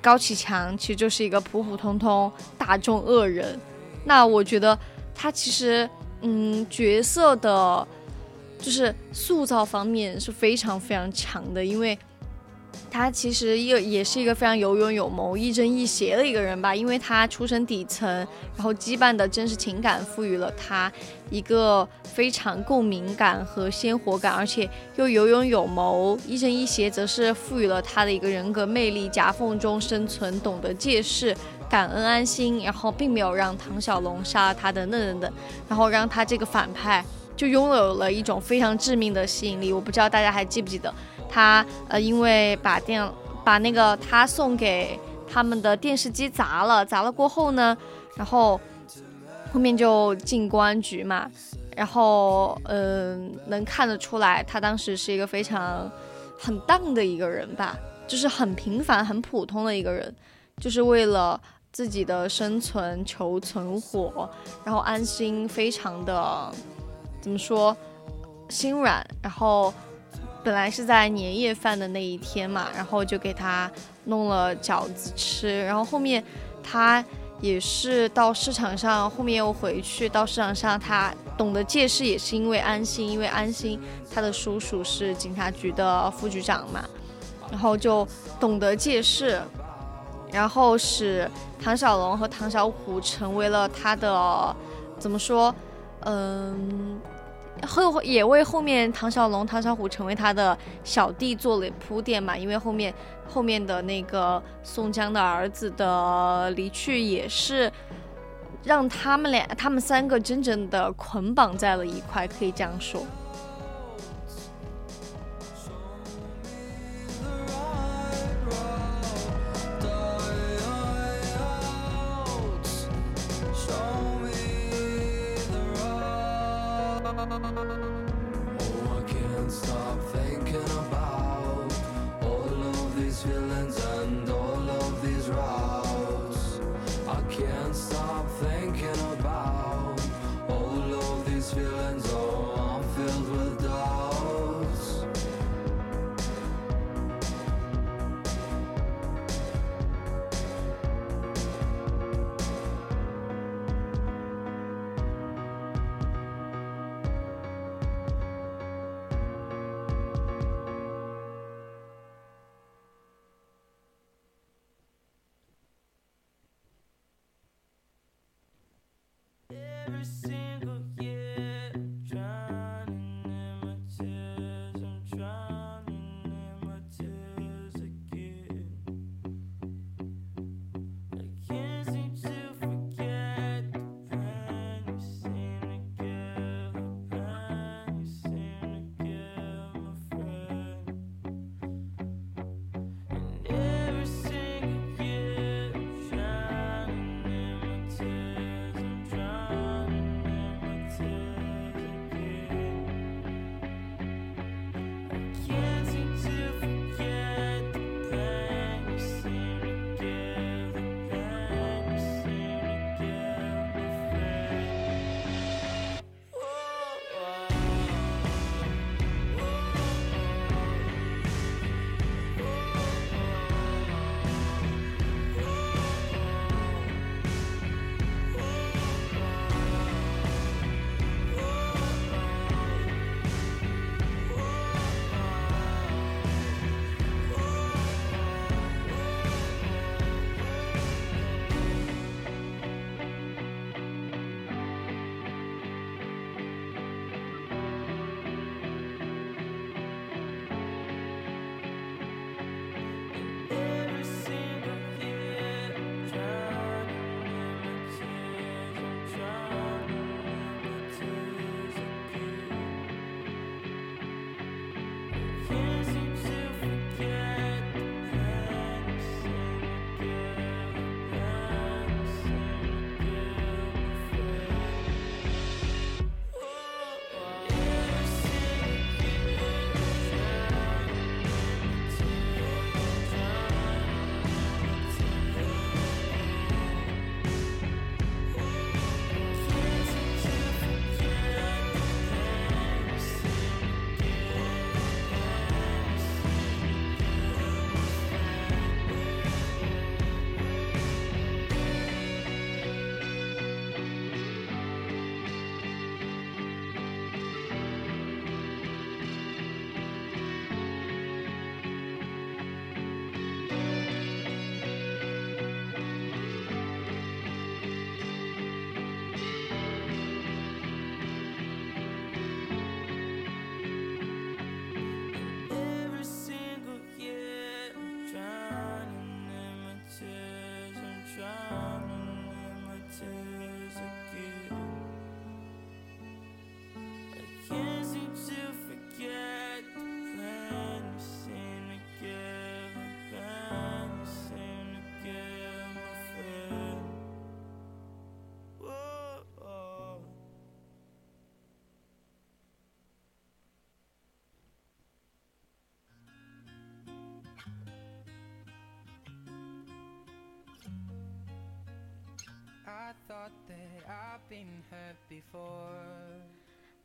高启强其实就是一个普普通通大众恶人。那我觉得他其实，嗯，角色的，就是塑造方面是非常非常强的，因为他其实也也是一个非常有勇有谋、亦正亦邪的一个人吧。因为他出身底层，然后羁绊的真实情感赋予了他一个非常共鸣感和鲜活感，而且又有勇有谋、亦正亦邪，则是赋予了他的一个人格魅力，夹缝中生存，懂得借势。感恩安心，然后并没有让唐小龙杀了他等等等等，然后让他这个反派就拥有了一种非常致命的吸引力。我不知道大家还记不记得，他呃因为把电把那个他送给他们的电视机砸了，砸了过后呢，然后后面就进公安局嘛，然后嗯能看得出来，他当时是一个非常很荡的一个人吧，就是很平凡很普通的一个人，就是为了。自己的生存求存活，然后安心，非常的怎么说，心软。然后本来是在年夜饭的那一天嘛，然后就给他弄了饺子吃。然后后面他也是到市场上，后面又回去到市场上，他懂得借势，也是因为安心，因为安心他的叔叔是警察局的副局长嘛，然后就懂得借势。然后使唐小龙和唐小虎成为了他的，怎么说？嗯，后也为后面唐小龙、唐小虎成为他的小弟做了铺垫嘛。因为后面后面的那个宋江的儿子的离去，也是让他们俩、他们三个真正的捆绑在了一块，可以这样说。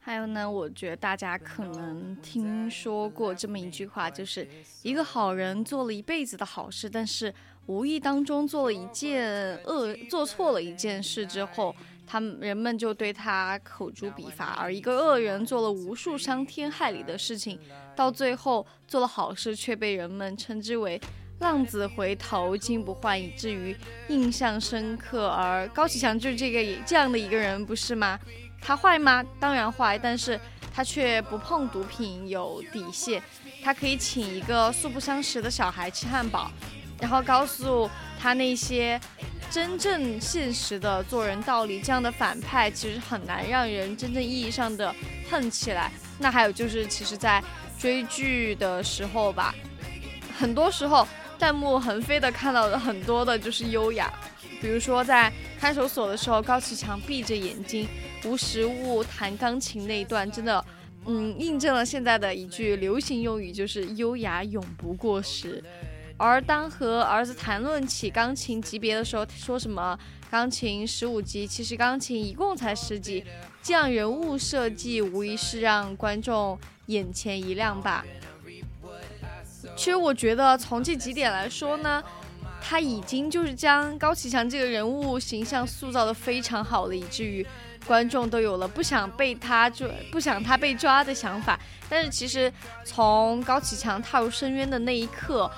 还有呢，我觉得大家可能听说过这么一句话，就是一个好人做了一辈子的好事，但是无意当中做了一件恶，做错了一件事之后，他们人们就对他口诛笔伐；而一个恶人做了无数伤天害理的事情，到最后做了好事，却被人们称之为浪子回头金不换，以至于印象深刻。而高启强就是这个这样的一个人，不是吗？他坏吗？当然坏，但是他却不碰毒品，有底线。他可以请一个素不相识的小孩吃汉堡，然后告诉他那些真正现实的做人道理。这样的反派其实很难让人真正意义上的恨起来。那还有就是，其实，在追剧的时候吧，很多时候弹幕横飞的看到的很多的就是优雅，比如说在看守所的时候，高启强闭着眼睛。无实物弹钢琴那一段真的，嗯，印证了现在的一句流行用语，就是优雅永不过时。而当和儿子谈论起钢琴级别的时候，说什么钢琴十五级，其实钢琴一共才十级，这样人物设计无疑是让观众眼前一亮吧。其实我觉得从这几点来说呢，他已经就是将高启强这个人物形象塑造的非常好了，以至于。观众都有了不想被他就、不想他被抓的想法，但是其实从高启强踏入深渊的那一刻，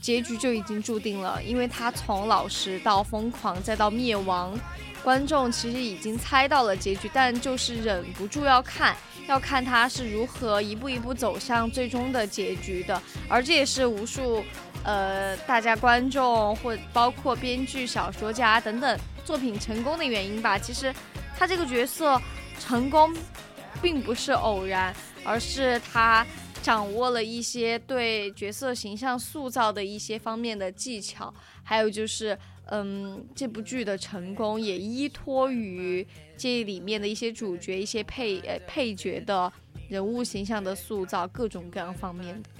结局就已经注定了，因为他从老实到疯狂再到灭亡，观众其实已经猜到了结局，但就是忍不住要看，要看他是如何一步一步走向最终的结局的，而这也是无数呃大家观众或包括编剧、小说家等等作品成功的原因吧，其实。他这个角色成功，并不是偶然，而是他掌握了一些对角色形象塑造的一些方面的技巧，还有就是，嗯，这部剧的成功也依托于这里面的一些主角、一些配呃配角的人物形象的塑造，各种各样方面的。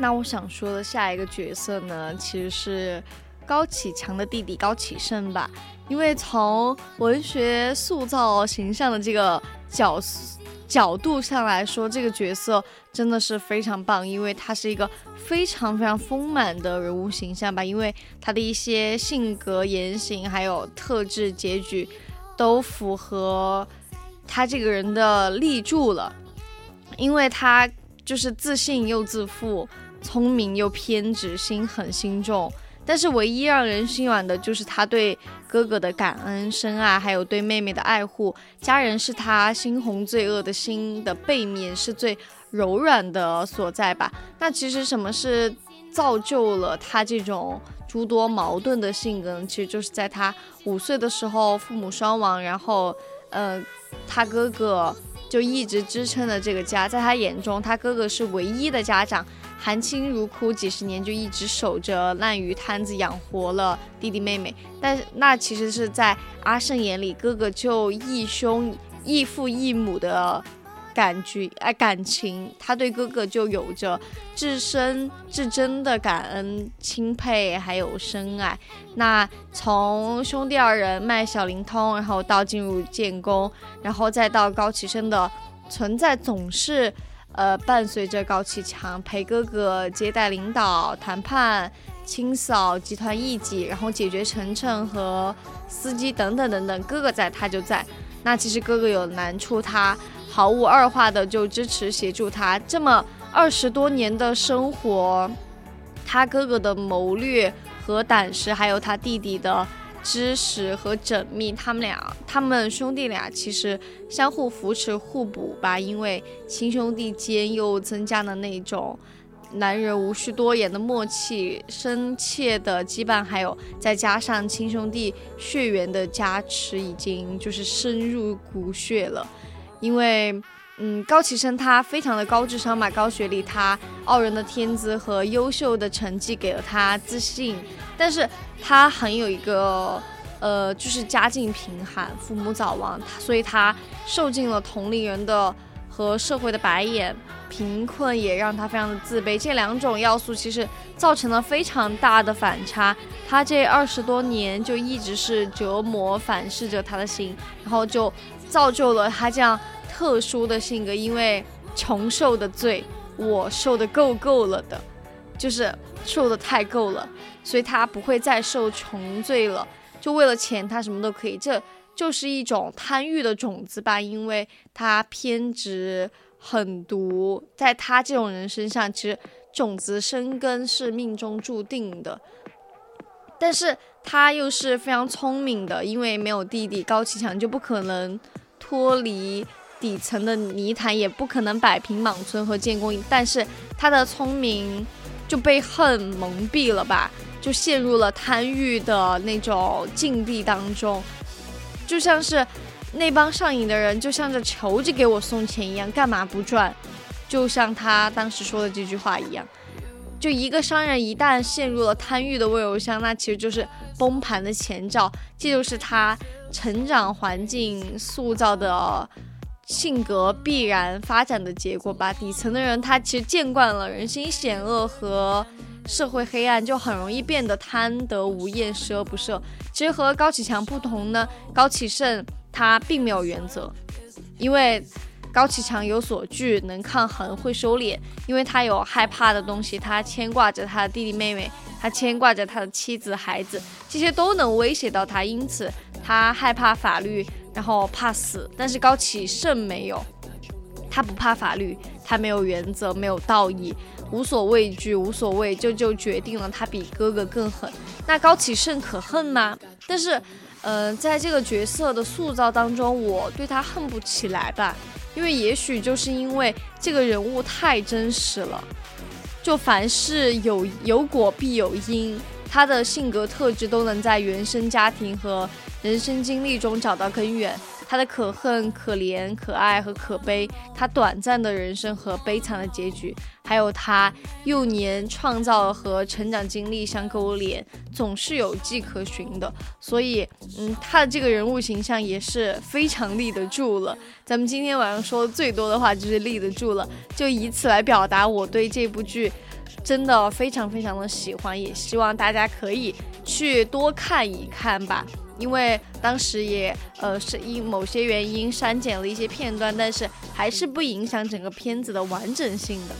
那我想说的下一个角色呢，其实是高启强的弟弟高启盛吧。因为从文学塑造形象的这个角角度上来说，这个角色真的是非常棒，因为他是一个非常非常丰满的人物形象吧。因为他的一些性格、言行还有特质、结局，都符合他这个人的立柱了。因为他就是自信又自负。聪明又偏执，心狠心重。但是唯一让人心软的就是他对哥哥的感恩深爱，还有对妹妹的爱护。家人是他猩红罪恶的心的背面，是最柔软的所在吧？那其实什么是造就了他这种诸多矛盾的性格呢？其实就是在他五岁的时候，父母双亡，然后，呃，他哥哥就一直支撑着这个家，在他眼中，他哥哥是唯一的家长。含辛茹苦几十年，就一直守着烂鱼摊子养活了弟弟妹妹。但那其实是在阿胜眼里，哥哥就义兄义父义母的感觉哎感情，他对哥哥就有着至深至真的感恩、钦佩还有深爱。那从兄弟二人卖小灵通，然后到进入建工，然后再到高启生的存在，总是。呃，伴随着高启强陪哥哥接待领导谈判、清扫集团异己，然后解决程程和司机等等等等，哥哥在他就在。那其实哥哥有难处，他毫无二话的就支持协助他。这么二十多年的生活，他哥哥的谋略和胆识，还有他弟弟的。知识和缜密，他们俩，他们兄弟俩其实相互扶持、互补吧。因为亲兄弟间又增加了那种男人无需多言的默契、深切的羁绊，还有再加上亲兄弟血缘的加持，已经就是深入骨血了。因为，嗯，高启生他非常的高智商嘛，高学历，他傲人的天资和优秀的成绩给了他自信。但是他很有一个，呃，就是家境贫寒，父母早亡，所以他受尽了同龄人的和社会的白眼，贫困也让他非常的自卑。这两种要素其实造成了非常大的反差。他这二十多年就一直是折磨、反噬着他的心，然后就造就了他这样特殊的性格。因为穷受的罪，我受的够够了的，就是受的太够了。所以他不会再受穷罪了，就为了钱，他什么都可以。这就是一种贪欲的种子吧，因为他偏执狠毒，在他这种人身上，其实种子生根是命中注定的。但是他又是非常聪明的，因为没有弟弟高启强，就不可能脱离底层的泥潭，也不可能摆平莽村和建功。但是他的聪明就被恨蒙蔽了吧。就陷入了贪欲的那种境地当中，就像是那帮上瘾的人，就像着求着给我送钱一样，干嘛不赚？就像他当时说的这句话一样，就一个商人一旦陷入了贪欲的味油箱，那其实就是崩盘的前兆，这就是他成长环境塑造的性格必然发展的结果吧。底层的人，他其实见惯了人心险恶和。社会黑暗就很容易变得贪得无厌、十恶不赦。其实和高启强不同呢，高启盛他并没有原则，因为高启强有所惧，能抗衡，会收敛。因为他有害怕的东西，他牵挂着他的弟弟妹妹，他牵挂着他的妻子孩子，这些都能威胁到他，因此他害怕法律，然后怕死。但是高启盛没有，他不怕法律，他没有原则，没有道义。无所畏惧，无所谓，就就决定了他比哥哥更狠。那高启盛可恨吗？但是，呃，在这个角色的塑造当中，我对他恨不起来吧，因为也许就是因为这个人物太真实了。就凡事有有果必有因，他的性格特质都能在原生家庭和人生经历中找到根源。他的可恨、可怜、可爱和可悲，他短暂的人生和悲惨的结局，还有他幼年创造和成长经历相勾连，总是有迹可循的。所以，嗯，他的这个人物形象也是非常立得住了。咱们今天晚上说的最多的话就是立得住了，就以此来表达我对这部剧真的非常非常的喜欢，也希望大家可以去多看一看吧。因为当时也呃是因某些原因删减了一些片段，但是还是不影响整个片子的完整性的。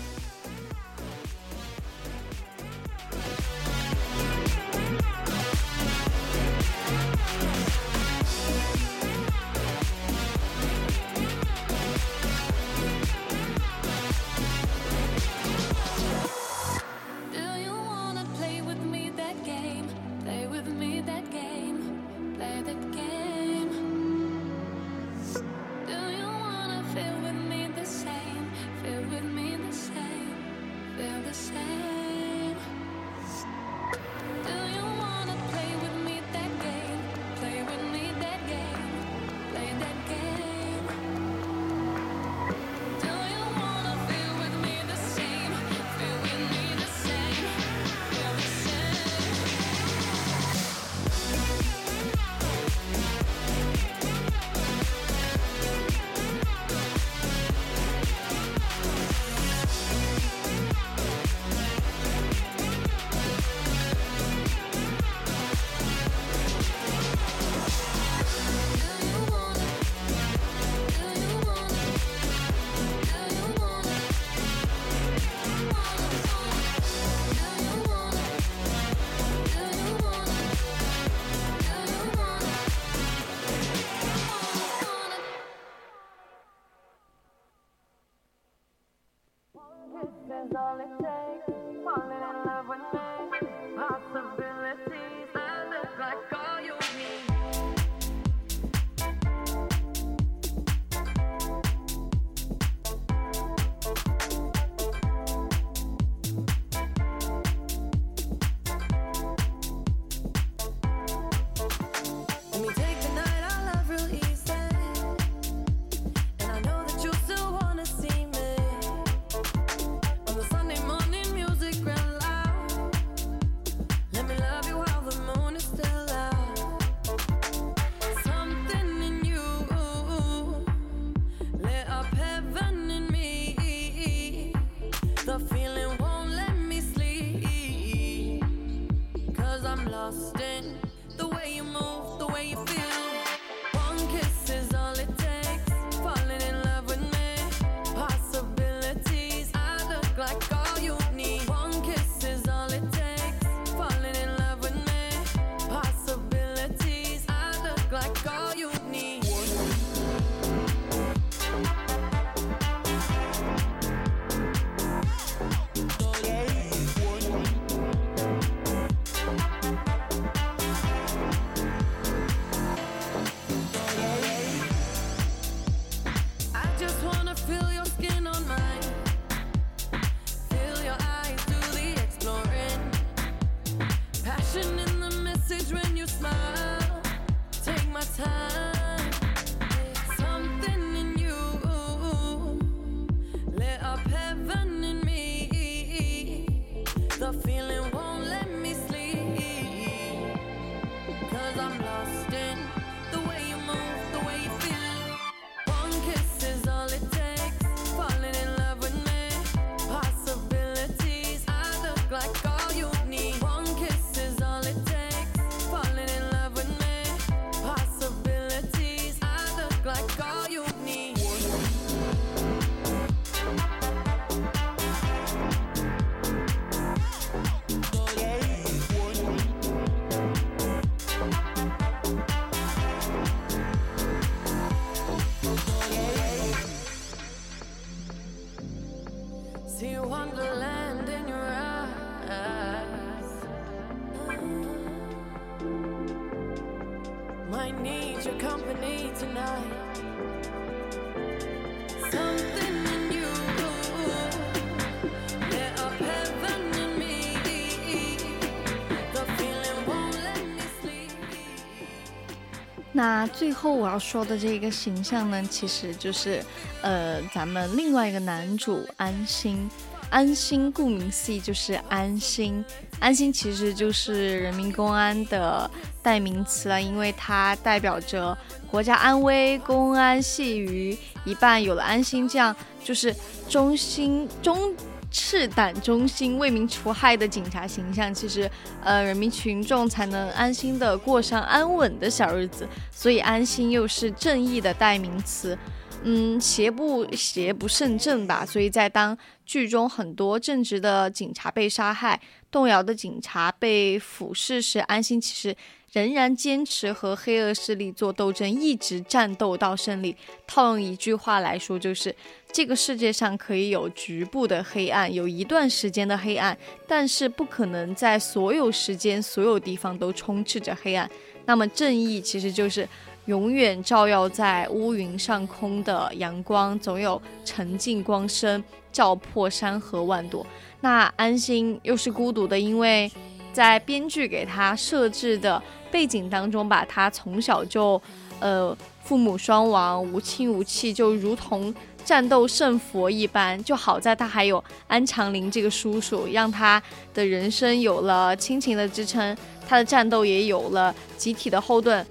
那最后我要说的这个形象呢，其实就是，呃，咱们另外一个男主安心。安心顾名思义就是安心，安心其实就是人民公安的代名词了，因为它代表着国家安危、公安系于一半。有了安心这样就是忠心忠赤胆忠心、为民除害的警察形象，其实呃人民群众才能安心的过上安稳的小日子。所以安心又是正义的代名词。嗯，邪不邪不胜正吧，所以在当剧中很多正直的警察被杀害、动摇的警察被俯视时，安心其实仍然坚持和黑恶势力做斗争，一直战斗到胜利。套用一句话来说，就是这个世界上可以有局部的黑暗，有一段时间的黑暗，但是不可能在所有时间、所有地方都充斥着黑暗。那么正义其实就是。永远照耀在乌云上空的阳光，总有沉静光生，照破山河万朵。那安心又是孤独的，因为在编剧给他设置的背景当中，把他从小就，呃，父母双亡，无亲无戚，就如同战斗圣佛一般。就好在他还有安长林这个叔叔，让他的人生有了亲情的支撑，他的战斗也有了集体的后盾。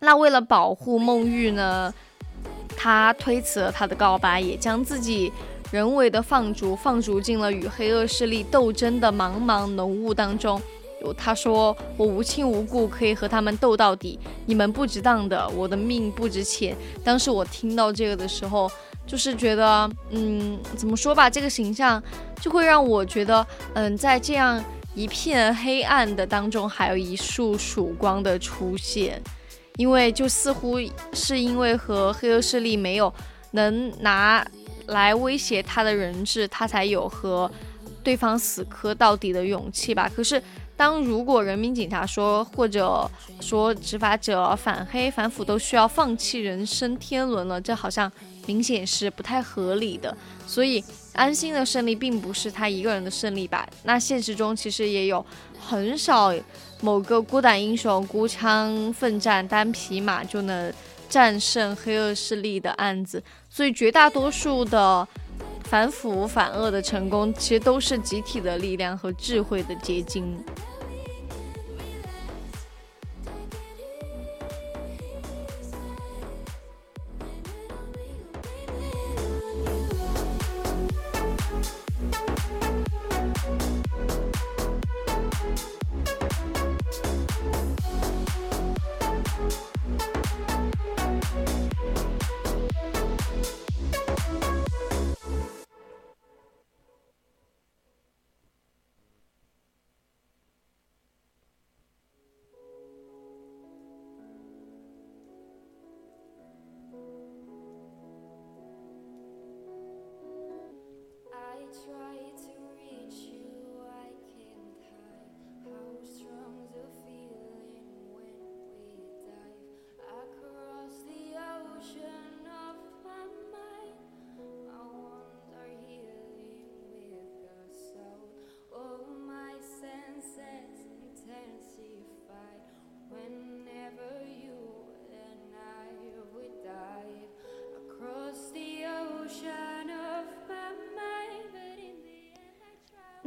那为了保护孟玉呢，他推辞了他的告白，也将自己人为的放逐，放逐进了与黑恶势力斗争的茫茫浓雾当中。他说：“我无亲无故，可以和他们斗到底。你们不值当的，我的命不值钱。”当时我听到这个的时候，就是觉得，嗯，怎么说吧，这个形象就会让我觉得，嗯，在这样一片黑暗的当中，还有一束曙光的出现。因为就似乎是因为和黑恶势力没有能拿来威胁他的人质，他才有和对方死磕到底的勇气吧。可是，当如果人民警察说，或者说执法者反黑反腐都需要放弃人生天伦了，这好像明显是不太合理的。所以，安心的胜利并不是他一个人的胜利吧？那现实中其实也有很少某个孤胆英雄孤枪奋战单匹马就能战胜黑恶势力的案子。所以，绝大多数的反腐反恶的成功，其实都是集体的力量和智慧的结晶。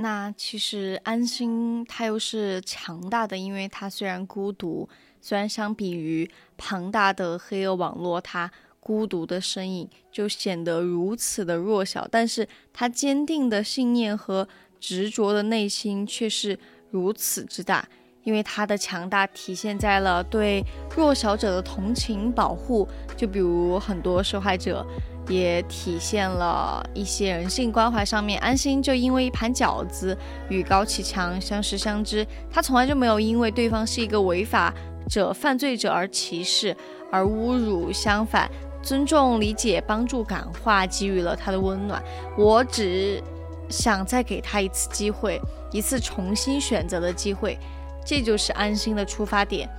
那其实安心，他又是强大的，因为他虽然孤独，虽然相比于庞大的黑恶网络，他孤独的身影就显得如此的弱小，但是他坚定的信念和执着的内心却是如此之大，因为他的强大体现在了对弱小者的同情保护，就比如很多受害者。也体现了一些人性关怀上面。安心就因为一盘饺子与高启强相识相知，他从来就没有因为对方是一个违法者、犯罪者而歧视、而侮辱，相反，尊重、理解、帮助、感化，给予了他的温暖。我只想再给他一次机会，一次重新选择的机会，这就是安心的出发点。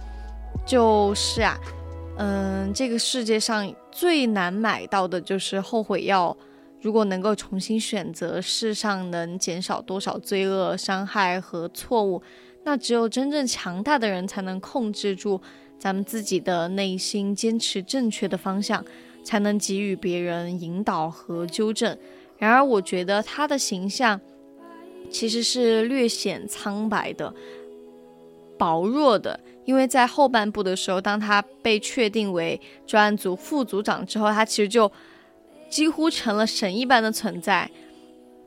就是啊。嗯，这个世界上最难买到的就是后悔药。如果能够重新选择，世上能减少多少罪恶、伤害和错误？那只有真正强大的人才能控制住咱们自己的内心，坚持正确的方向，才能给予别人引导和纠正。然而，我觉得他的形象其实是略显苍白的、薄弱的。因为在后半部的时候，当他被确定为专案组副组长之后，他其实就几乎成了神一般的存在。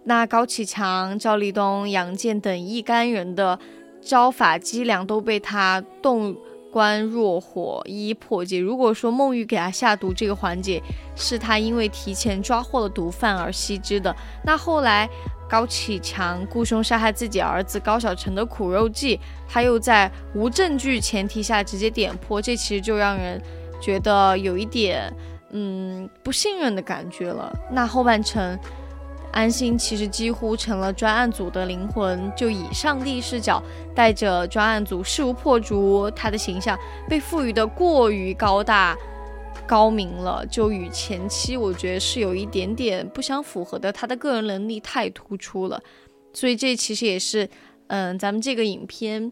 那高启强、赵立东、杨建等一干人的招法伎俩都被他动关若火，一一破解。如果说孟玉给他下毒这个环节是他因为提前抓获了毒贩而悉知的，那后来。高启强雇凶杀害自己儿子高小成的苦肉计，他又在无证据前提下直接点破，这其实就让人觉得有一点嗯不信任的感觉了。那后半程，安心其实几乎成了专案组的灵魂，就以上帝视角带着专案组势如破竹，他的形象被赋予的过于高大。高明了，就与前期我觉得是有一点点不相符合的。他的个人能力太突出了，所以这其实也是，嗯，咱们这个影片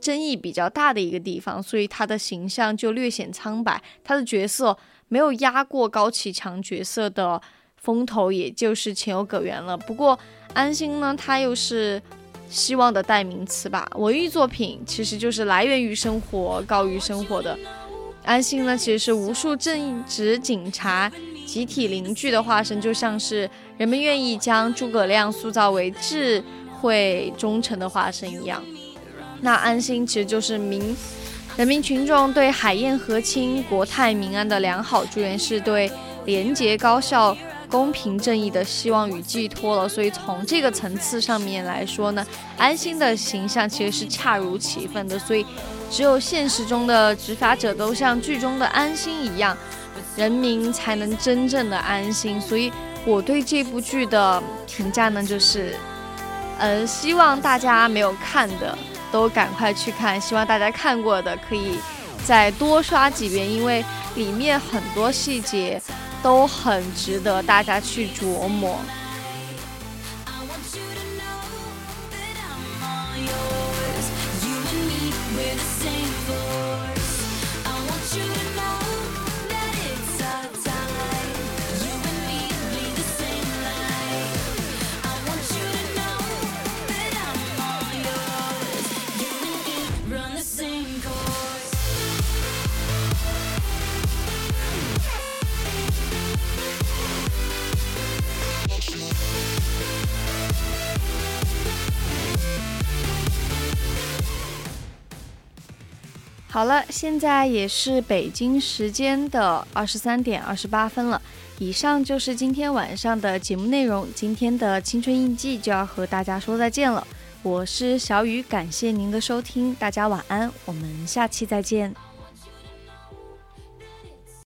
争议比较大的一个地方。所以他的形象就略显苍白，他的角色没有压过高启强角色的风头，也就是情有可原了。不过安心呢，他又是希望的代名词吧。文艺作品其实就是来源于生活，高于生活的。安心呢，其实是无数正直警察集体凝聚的化身，就像是人们愿意将诸葛亮塑造为智慧忠诚的化身一样。那安心其实就是民人民群众对海晏和亲、国泰民安的良好祝愿，是对廉洁高效。公平正义的希望与寄托了，所以从这个层次上面来说呢，安心的形象其实是恰如其分的。所以，只有现实中的执法者都像剧中的安心一样，人民才能真正的安心。所以，我对这部剧的评价呢，就是，呃，希望大家没有看的都赶快去看，希望大家看过的可以再多刷几遍，因为里面很多细节都很值得大家去琢磨。好了，现在也是北京时间的二十三点二十八分了。以上就是今天晚上的节目内容，今天的青春印记就要和大家说再见了。我是小雨，感谢您的收听，大家晚安，我们下期再见。